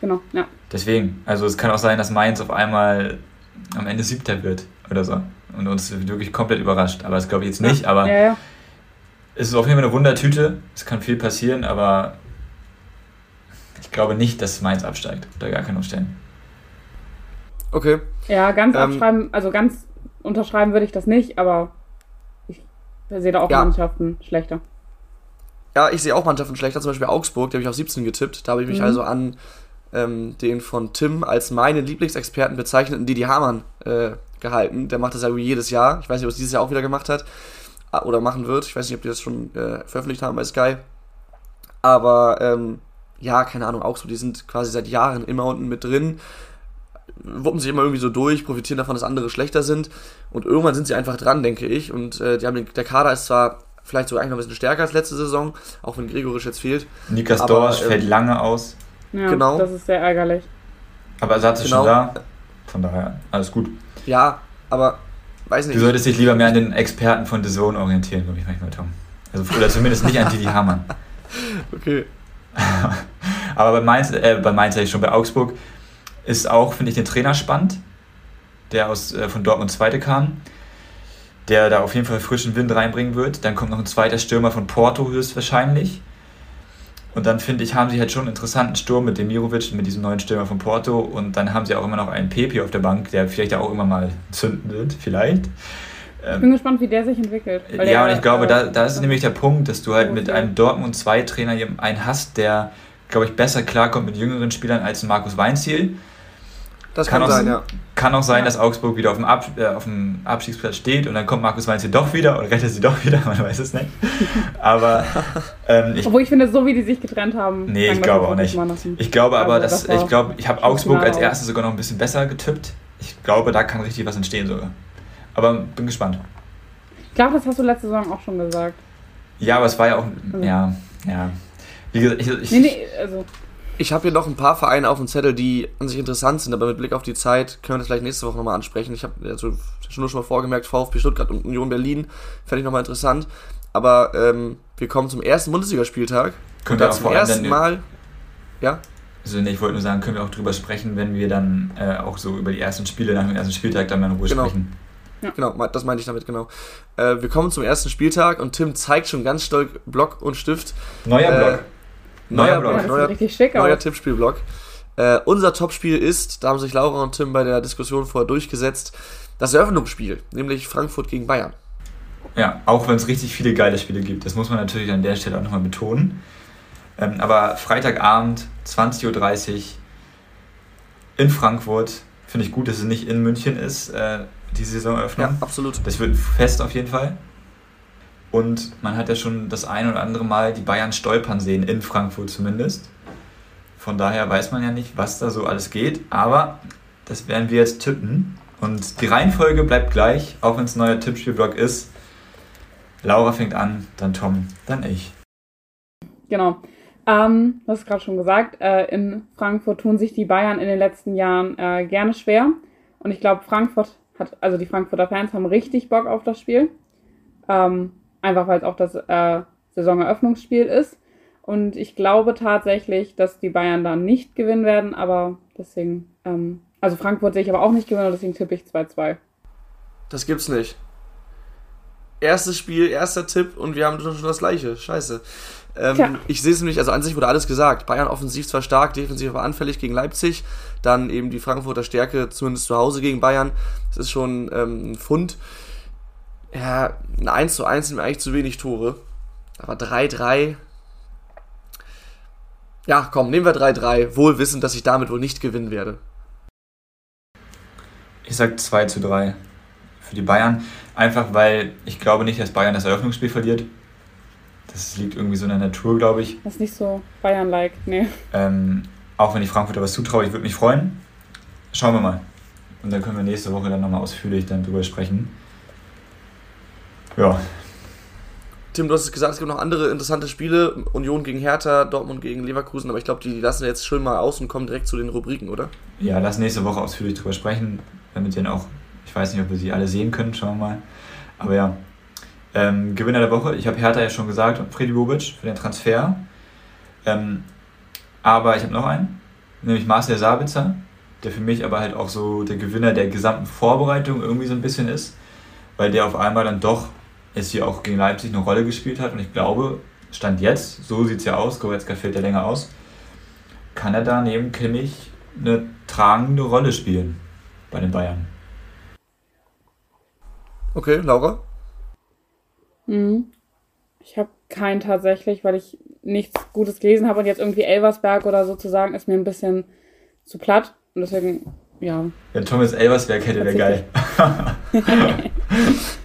genau, ja. Deswegen, also es kann auch sein, dass Mainz auf einmal am Ende siebter wird oder so und uns wirklich komplett überrascht. Aber das glaube ich jetzt nicht, ja. aber ja, ja. es ist auf jeden Fall eine Wundertüte. Es kann viel passieren, aber ich glaube nicht, dass Mainz absteigt, unter gar keinen Umständen. Okay. Ja, ganz ähm, abschreiben, also ganz unterschreiben würde ich das nicht, aber ich sehe da auch ja. Mannschaften schlechter. Ja, ich sehe auch Mannschaften schlechter, zum Beispiel Augsburg, die habe ich auf 17 getippt. Da habe ich mich mhm. also an ähm, den von Tim als meinen Lieblingsexperten bezeichneten Didi Hamann äh, gehalten. Der macht das ja jedes Jahr. Ich weiß nicht, ob es dieses Jahr auch wieder gemacht hat äh, oder machen wird. Ich weiß nicht, ob die das schon äh, veröffentlicht haben bei Sky. Aber ähm, ja, keine Ahnung, Augsburg, die sind quasi seit Jahren immer unten mit drin wuppen sich immer irgendwie so durch, profitieren davon, dass andere schlechter sind. Und irgendwann sind sie einfach dran, denke ich. Und äh, die haben den, der Kader ist zwar vielleicht sogar eigentlich noch ein bisschen stärker als letzte Saison, auch wenn Gregorisch jetzt fehlt. Nikas Dorsch ähm, fällt lange aus. Ja, genau. das ist sehr ärgerlich. Aber Ersatz ist genau. schon da. Von daher, alles gut. Ja, aber weiß nicht. Du solltest dich lieber mehr an den Experten von The Zone orientieren, glaube ich manchmal, Tom. Also, oder zumindest nicht an Didi Hamann. Okay. aber bei Mainz, äh, bei Mainz, ich schon bei Augsburg, ist auch, finde ich, den Trainer spannend, der aus, äh, von Dortmund Zweite kam, der da auf jeden Fall frischen Wind reinbringen wird. Dann kommt noch ein zweiter Stürmer von Porto höchstwahrscheinlich. Und dann finde ich, haben sie halt schon einen interessanten Sturm mit Demirovic, mit diesem neuen Stürmer von Porto. Und dann haben sie auch immer noch einen Pepe auf der Bank, der vielleicht auch immer mal zünden wird, vielleicht. ich bin gespannt, wie der sich entwickelt. ja, und ich glaube, äh, da, da ist nämlich der Punkt, dass du halt mit einem Dortmund 2 Trainer einen hast, der, glaube ich, besser klarkommt mit jüngeren Spielern als Markus Weinziel. Das kann, kann auch sein, ja. Kann auch sein, dass Augsburg wieder auf dem, Ab, äh, auf dem Abstiegsplatz steht und dann kommt Markus Weinziel doch wieder und rettet sie doch wieder, man weiß es nicht. Aber ähm, ich, Obwohl ich finde, so wie die sich getrennt haben. Nee, ich glaube auch nicht. Ich glaube aber, also, dass das ich glaube, ich habe Augsburg als erstes sogar noch ein bisschen besser getippt. Ich glaube, da kann richtig was entstehen sogar. Aber bin gespannt. Ich glaube, das hast du letzte Saison auch schon gesagt. Ja, aber es war ja auch. Also. Ja, ja. Wie gesagt, ich, ich, nee, nee, also. Ich habe hier noch ein paar Vereine auf dem Zettel, die an sich interessant sind, aber mit Blick auf die Zeit können wir das vielleicht nächste Woche nochmal ansprechen. Ich habe also schon, schon mal vorgemerkt, VfB Stuttgart und Union Berlin fände ich nochmal interessant. Aber ähm, wir kommen zum ersten Bundesligaspieltag. Können wir auch zum ersten Mal. Ja? Also ich wollte nur sagen, können wir auch drüber sprechen, wenn wir dann äh, auch so über die ersten Spiele nach dem ersten Spieltag dann mal in Ruhe genau. sprechen. Ja. Genau, das meinte ich damit, genau. Äh, wir kommen zum ersten Spieltag und Tim zeigt schon ganz stolz Block und Stift. Neuer äh, Block. Neuer Block. neuer, richtig schick neuer Tippspielblock. Äh, unser Topspiel ist, da haben sich Laura und Tim bei der Diskussion vorher durchgesetzt, das Eröffnungsspiel, nämlich Frankfurt gegen Bayern. Ja, auch wenn es richtig viele geile Spiele gibt. Das muss man natürlich an der Stelle auch nochmal betonen. Ähm, aber Freitagabend, 20.30 Uhr in Frankfurt. Finde ich gut, dass es nicht in München ist, äh, die Saisoneröffnung. Ja, absolut. Das wird fest auf jeden Fall. Und man hat ja schon das ein oder andere Mal die Bayern stolpern sehen, in Frankfurt zumindest. Von daher weiß man ja nicht, was da so alles geht, aber das werden wir jetzt tippen. Und die Reihenfolge bleibt gleich, auch wenn es ein neuer Tippspielblock ist. Laura fängt an, dann Tom, dann ich. Genau. Ähm, du hast gerade schon gesagt, äh, in Frankfurt tun sich die Bayern in den letzten Jahren äh, gerne schwer. Und ich glaube, Frankfurt hat, also die Frankfurter Fans haben richtig Bock auf das Spiel. Ähm, Einfach weil es auch das äh, Saisoneröffnungsspiel ist. Und ich glaube tatsächlich, dass die Bayern da nicht gewinnen werden, aber deswegen, ähm, also Frankfurt sehe ich aber auch nicht gewinnen, deswegen tippe ich 2-2. Das gibt's nicht. Erstes Spiel, erster Tipp und wir haben schon das gleiche. Scheiße. Ähm, ich sehe es nämlich, also an sich wurde alles gesagt. Bayern offensiv zwar stark, defensiv aber anfällig gegen Leipzig. Dann eben die Frankfurter Stärke, zumindest zu Hause gegen Bayern. Das ist schon ähm, ein Fund ja, ein 1 zu 1 sind mir eigentlich zu wenig Tore. Aber 3-3. Ja, komm, nehmen wir 3-3, wohl wissend, dass ich damit wohl nicht gewinnen werde. Ich sag 2 zu 3 für die Bayern. Einfach weil ich glaube nicht, dass Bayern das Eröffnungsspiel verliert. Das liegt irgendwie so in der Natur, glaube ich. Das ist nicht so Bayern-like, nee. Ähm, auch wenn ich Frankfurter was zutraue, ich würde mich freuen. Schauen wir mal. Und dann können wir nächste Woche dann nochmal ausführlich dann drüber sprechen. Ja. Tim, du hast es gesagt, es gibt noch andere interessante Spiele. Union gegen Hertha, Dortmund gegen Leverkusen, aber ich glaube, die lassen wir jetzt schön mal aus und kommen direkt zu den Rubriken, oder? Ja, lass nächste Woche ausführlich drüber sprechen, damit ihr auch, ich weiß nicht, ob wir sie alle sehen können, schauen wir mal. Aber ja, ähm, Gewinner der Woche, ich habe Hertha ja schon gesagt, Freddy Bobic für den Transfer. Ähm, aber ich habe noch einen, nämlich Marcel Sabitzer, der für mich aber halt auch so der Gewinner der gesamten Vorbereitung irgendwie so ein bisschen ist, weil der auf einmal dann doch es hier auch gegen Leipzig eine Rolle gespielt hat. Und ich glaube, Stand jetzt, so sieht es ja aus, Goretzka fällt ja länger aus, kann er da neben Kimmich eine tragende Rolle spielen bei den Bayern. Okay, Laura? Mhm. Ich habe keinen tatsächlich, weil ich nichts Gutes gelesen habe und jetzt irgendwie Elversberg oder so zu sagen, ist mir ein bisschen zu platt. Und deswegen, ja. Wenn Thomas Elversberg hätte, wäre geil.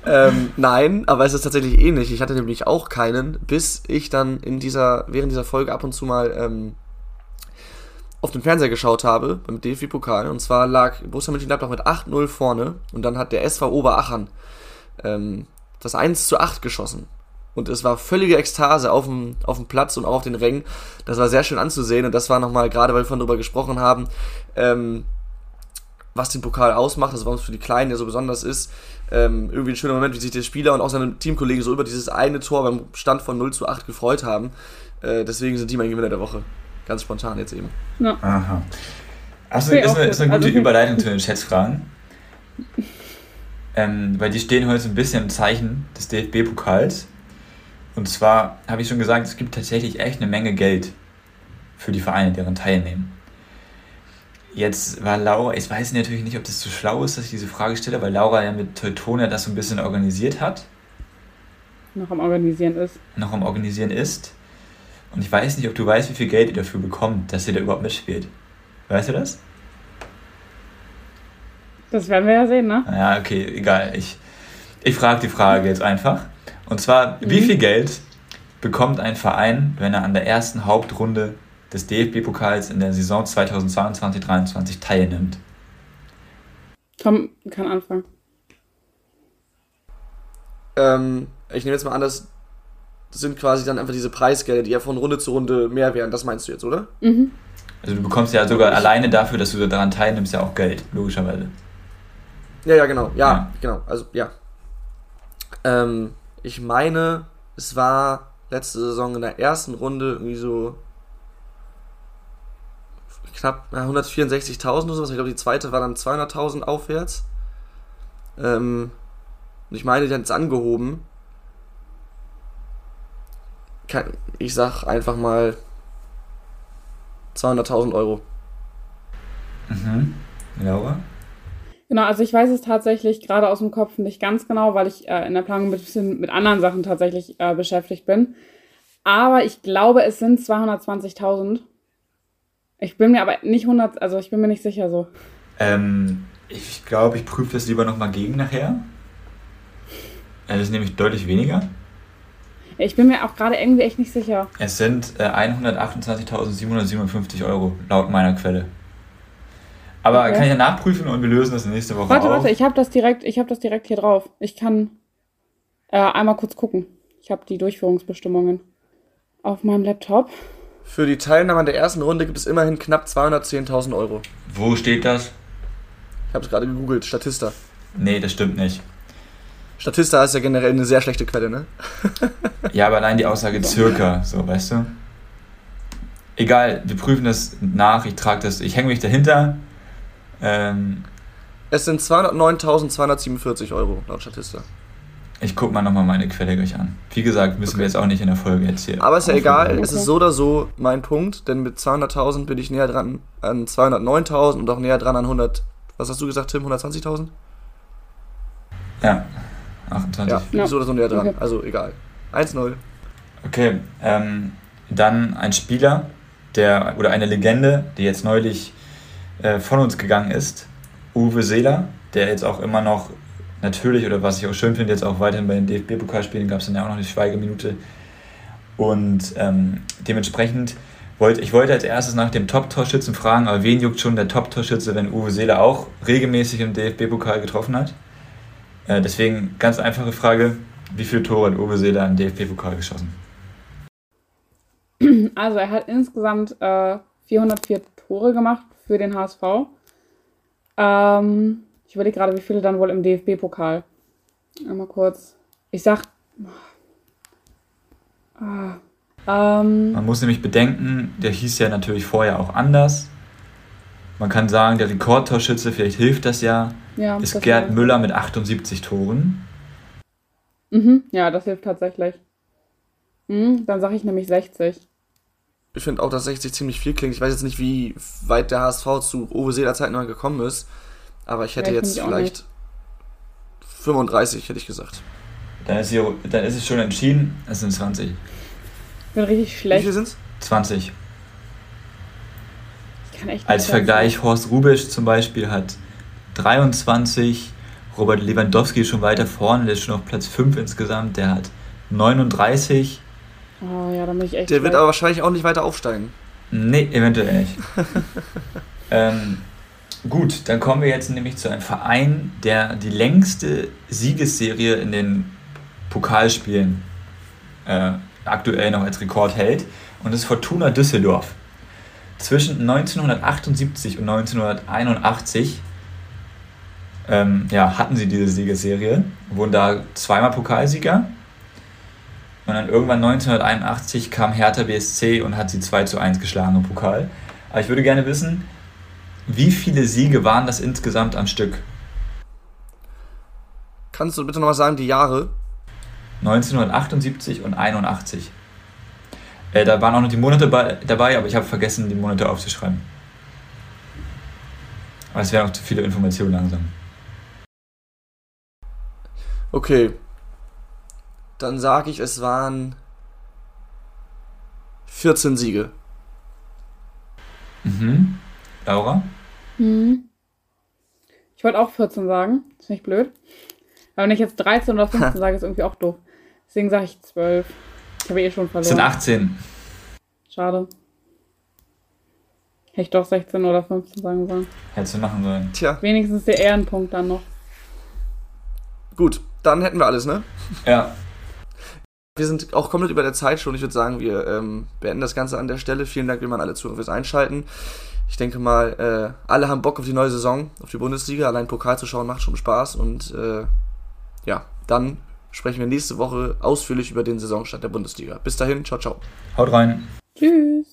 ähm, nein, aber es ist tatsächlich ähnlich. Ich hatte nämlich auch keinen, bis ich dann in dieser, während dieser Folge ab und zu mal ähm, auf den Fernseher geschaut habe, beim DFB-Pokal. Und zwar lag Borussia Mönchengladbach mit 8-0 vorne und dann hat der SV Oberachern ähm, das 1 zu 8 geschossen. Und es war völlige Ekstase auf dem, auf dem Platz und auch auf den Rängen. Das war sehr schön anzusehen und das war nochmal, gerade weil wir von darüber gesprochen haben, ähm, was den Pokal ausmacht, also warum es für die Kleinen ja so besonders ist. Ähm, irgendwie ein schöner Moment, wie sich der Spieler und auch seine Teamkollegen so über dieses eine Tor beim Stand von 0 zu 8 gefreut haben. Äh, deswegen sind die mein Gewinner der Woche. Ganz spontan jetzt eben. Ja. Aha. Achso, ist, eine, ist eine gute also, Überleitung zu den Schätzfragen. Ähm, weil die stehen heute so ein bisschen im Zeichen des DFB-Pokals. Und zwar habe ich schon gesagt, es gibt tatsächlich echt eine Menge Geld für die Vereine, deren teilnehmen. Jetzt war Laura, ich weiß natürlich nicht, ob das zu schlau ist, dass ich diese Frage stelle, weil Laura ja mit Teutonia das so ein bisschen organisiert hat. Noch am Organisieren ist. Noch am Organisieren ist. Und ich weiß nicht, ob du weißt, wie viel Geld ihr dafür bekommt, dass ihr da überhaupt mitspielt. Weißt du das? Das werden wir ja sehen, ne? Ja, okay, egal. Ich, ich frage die Frage jetzt einfach. Und zwar, mhm. wie viel Geld bekommt ein Verein, wenn er an der ersten Hauptrunde des DFB-Pokals in der Saison 2022-23 teilnimmt? Tom kann anfangen. Ähm, ich nehme jetzt mal an, dass das sind quasi dann einfach diese Preisgelder, die ja von Runde zu Runde mehr werden. Das meinst du jetzt, oder? Mhm. Also du bekommst ja sogar alleine dafür, dass du daran teilnimmst, ja auch Geld, logischerweise. Ja, ja, genau. Ja, ja. genau. Also, ja. Ähm, ich meine, es war letzte Saison in der ersten Runde irgendwie so knapp 164.000 oder sowas. Ich glaube, die zweite war dann 200.000 aufwärts. Ähm, und ich meine, die hat es angehoben. Ich sag einfach mal 200.000 Euro. Mhm. Laura? Genau, also ich weiß es tatsächlich gerade aus dem Kopf nicht ganz genau, weil ich äh, in der Planung mit, bisschen mit anderen Sachen tatsächlich äh, beschäftigt bin. Aber ich glaube, es sind 220.000. Ich bin mir aber nicht 100, also ich bin mir nicht sicher so. Ähm, ich glaube, ich prüfe das lieber nochmal gegen nachher. Das ist nämlich deutlich weniger. Ich bin mir auch gerade irgendwie echt nicht sicher. Es sind äh, 128.757 Euro, laut meiner Quelle. Aber okay. kann ich ja nachprüfen und wir lösen das nächste Woche Warte, auf. warte, ich habe das direkt, ich habe das direkt hier drauf. Ich kann äh, einmal kurz gucken. Ich habe die Durchführungsbestimmungen auf meinem Laptop. Für die Teilnahme an der ersten Runde gibt es immerhin knapp 210.000 Euro. Wo steht das? Ich habe es gerade gegoogelt, Statista. Nee, das stimmt nicht. Statista ist ja generell eine sehr schlechte Quelle, ne? ja, aber allein die Aussage circa, so, weißt du? Egal, wir prüfen das nach, ich trage das, ich hänge mich dahinter ähm, es sind 209.247 Euro laut Statista. Ich gucke mal nochmal meine Quelle gleich an. Wie gesagt, müssen okay. wir jetzt auch nicht in der Folge jetzt hier. Aber ist ja egal, es ist so oder so mein Punkt, denn mit 200.000 bin ich näher dran an 209.000 und auch näher dran an 100. Was hast du gesagt, Tim? 120.000? Ja, 28. Ja, bin ja. so oder so näher dran. Okay. Also egal. 1-0. Okay, ähm, dann ein Spieler, der oder eine Legende, die jetzt neulich äh, von uns gegangen ist, Uwe Seeler, der jetzt auch immer noch natürlich, oder was ich auch schön finde, jetzt auch weiterhin bei den DFB-Pokalspielen gab es dann ja auch noch die Schweigeminute. Und ähm, dementsprechend wollte ich wollte als erstes nach dem Top-Torschützen fragen, aber wen juckt schon der Top-Torschütze, wenn Uwe Seeler auch regelmäßig im DFB-Pokal getroffen hat? Äh, deswegen ganz einfache Frage: Wie viele Tore hat Uwe Seeler im DFB-Pokal geschossen? Also, er hat insgesamt äh, 404 Tore gemacht für den HSV. Ähm, ich überlege gerade, wie viele dann wohl im DFB-Pokal. Einmal kurz. Ich sag. Ah, ähm, Man muss nämlich bedenken, der hieß ja natürlich vorher auch anders. Man kann sagen, der Rekordtorschütze, vielleicht hilft das ja, ja ist das Gerd Müller mit 78 Toren. Mhm, ja, das hilft tatsächlich. Mhm, dann sage ich nämlich 60 ich finde auch, dass 60 ziemlich viel klingt. Ich weiß jetzt nicht, wie weit der HSV zu Uwe Seeler Zeit noch gekommen ist, aber ich hätte ja, ich jetzt vielleicht 35, hätte ich gesagt. Dann ist, hier, dann ist es schon entschieden, es sind 20. Ich bin richtig schlecht. Wie viel sind es? 20. Als Vergleich, sein. Horst Rubisch zum Beispiel hat 23, Robert Lewandowski ist schon weiter vorne, der ist schon auf Platz 5 insgesamt, der hat 39 Oh ja, da bin ich echt. Der wird aber wahrscheinlich auch nicht weiter aufsteigen. Nee, eventuell nicht. ähm, gut, dann kommen wir jetzt nämlich zu einem Verein, der die längste Siegesserie in den Pokalspielen äh, aktuell noch als Rekord hält. Und das ist Fortuna Düsseldorf. Zwischen 1978 und 1981 ähm, ja, hatten sie diese Siegesserie, wurden da zweimal Pokalsieger und dann irgendwann 1981 kam Hertha BSC und hat sie 2 zu 1 geschlagen im Pokal. Aber ich würde gerne wissen, wie viele Siege waren das insgesamt am Stück? Kannst du bitte nochmal sagen, die Jahre? 1978 und 81. Äh, da waren auch noch die Monate bei, dabei, aber ich habe vergessen, die Monate aufzuschreiben. Aber es wären auch zu viele Informationen langsam. Okay. Dann sage ich, es waren 14 Siege. Mhm. Laura? Hm. Ich wollte auch 14 sagen. Ist nicht blöd. Aber wenn ich jetzt 13 oder 15 sage, ist irgendwie auch doof. Deswegen sage ich 12. Ich habe eh schon Es verloren. sind 18. Schade. Hätte ich doch 16 oder 15 sagen sollen. Hättest du machen sollen. Tja, Wenigstens der Ehrenpunkt dann noch. gut. Dann hätten wir alles, ne? Ja. Wir sind auch komplett über der Zeit schon. Ich würde sagen, wir ähm, beenden das Ganze an der Stelle. Vielen Dank, an alle Zuhörer fürs Einschalten. Ich denke mal, äh, alle haben Bock auf die neue Saison, auf die Bundesliga. Allein Pokal zu schauen macht schon Spaß. Und äh, ja, dann sprechen wir nächste Woche ausführlich über den Saisonstart der Bundesliga. Bis dahin, ciao, ciao. Haut rein. Tschüss.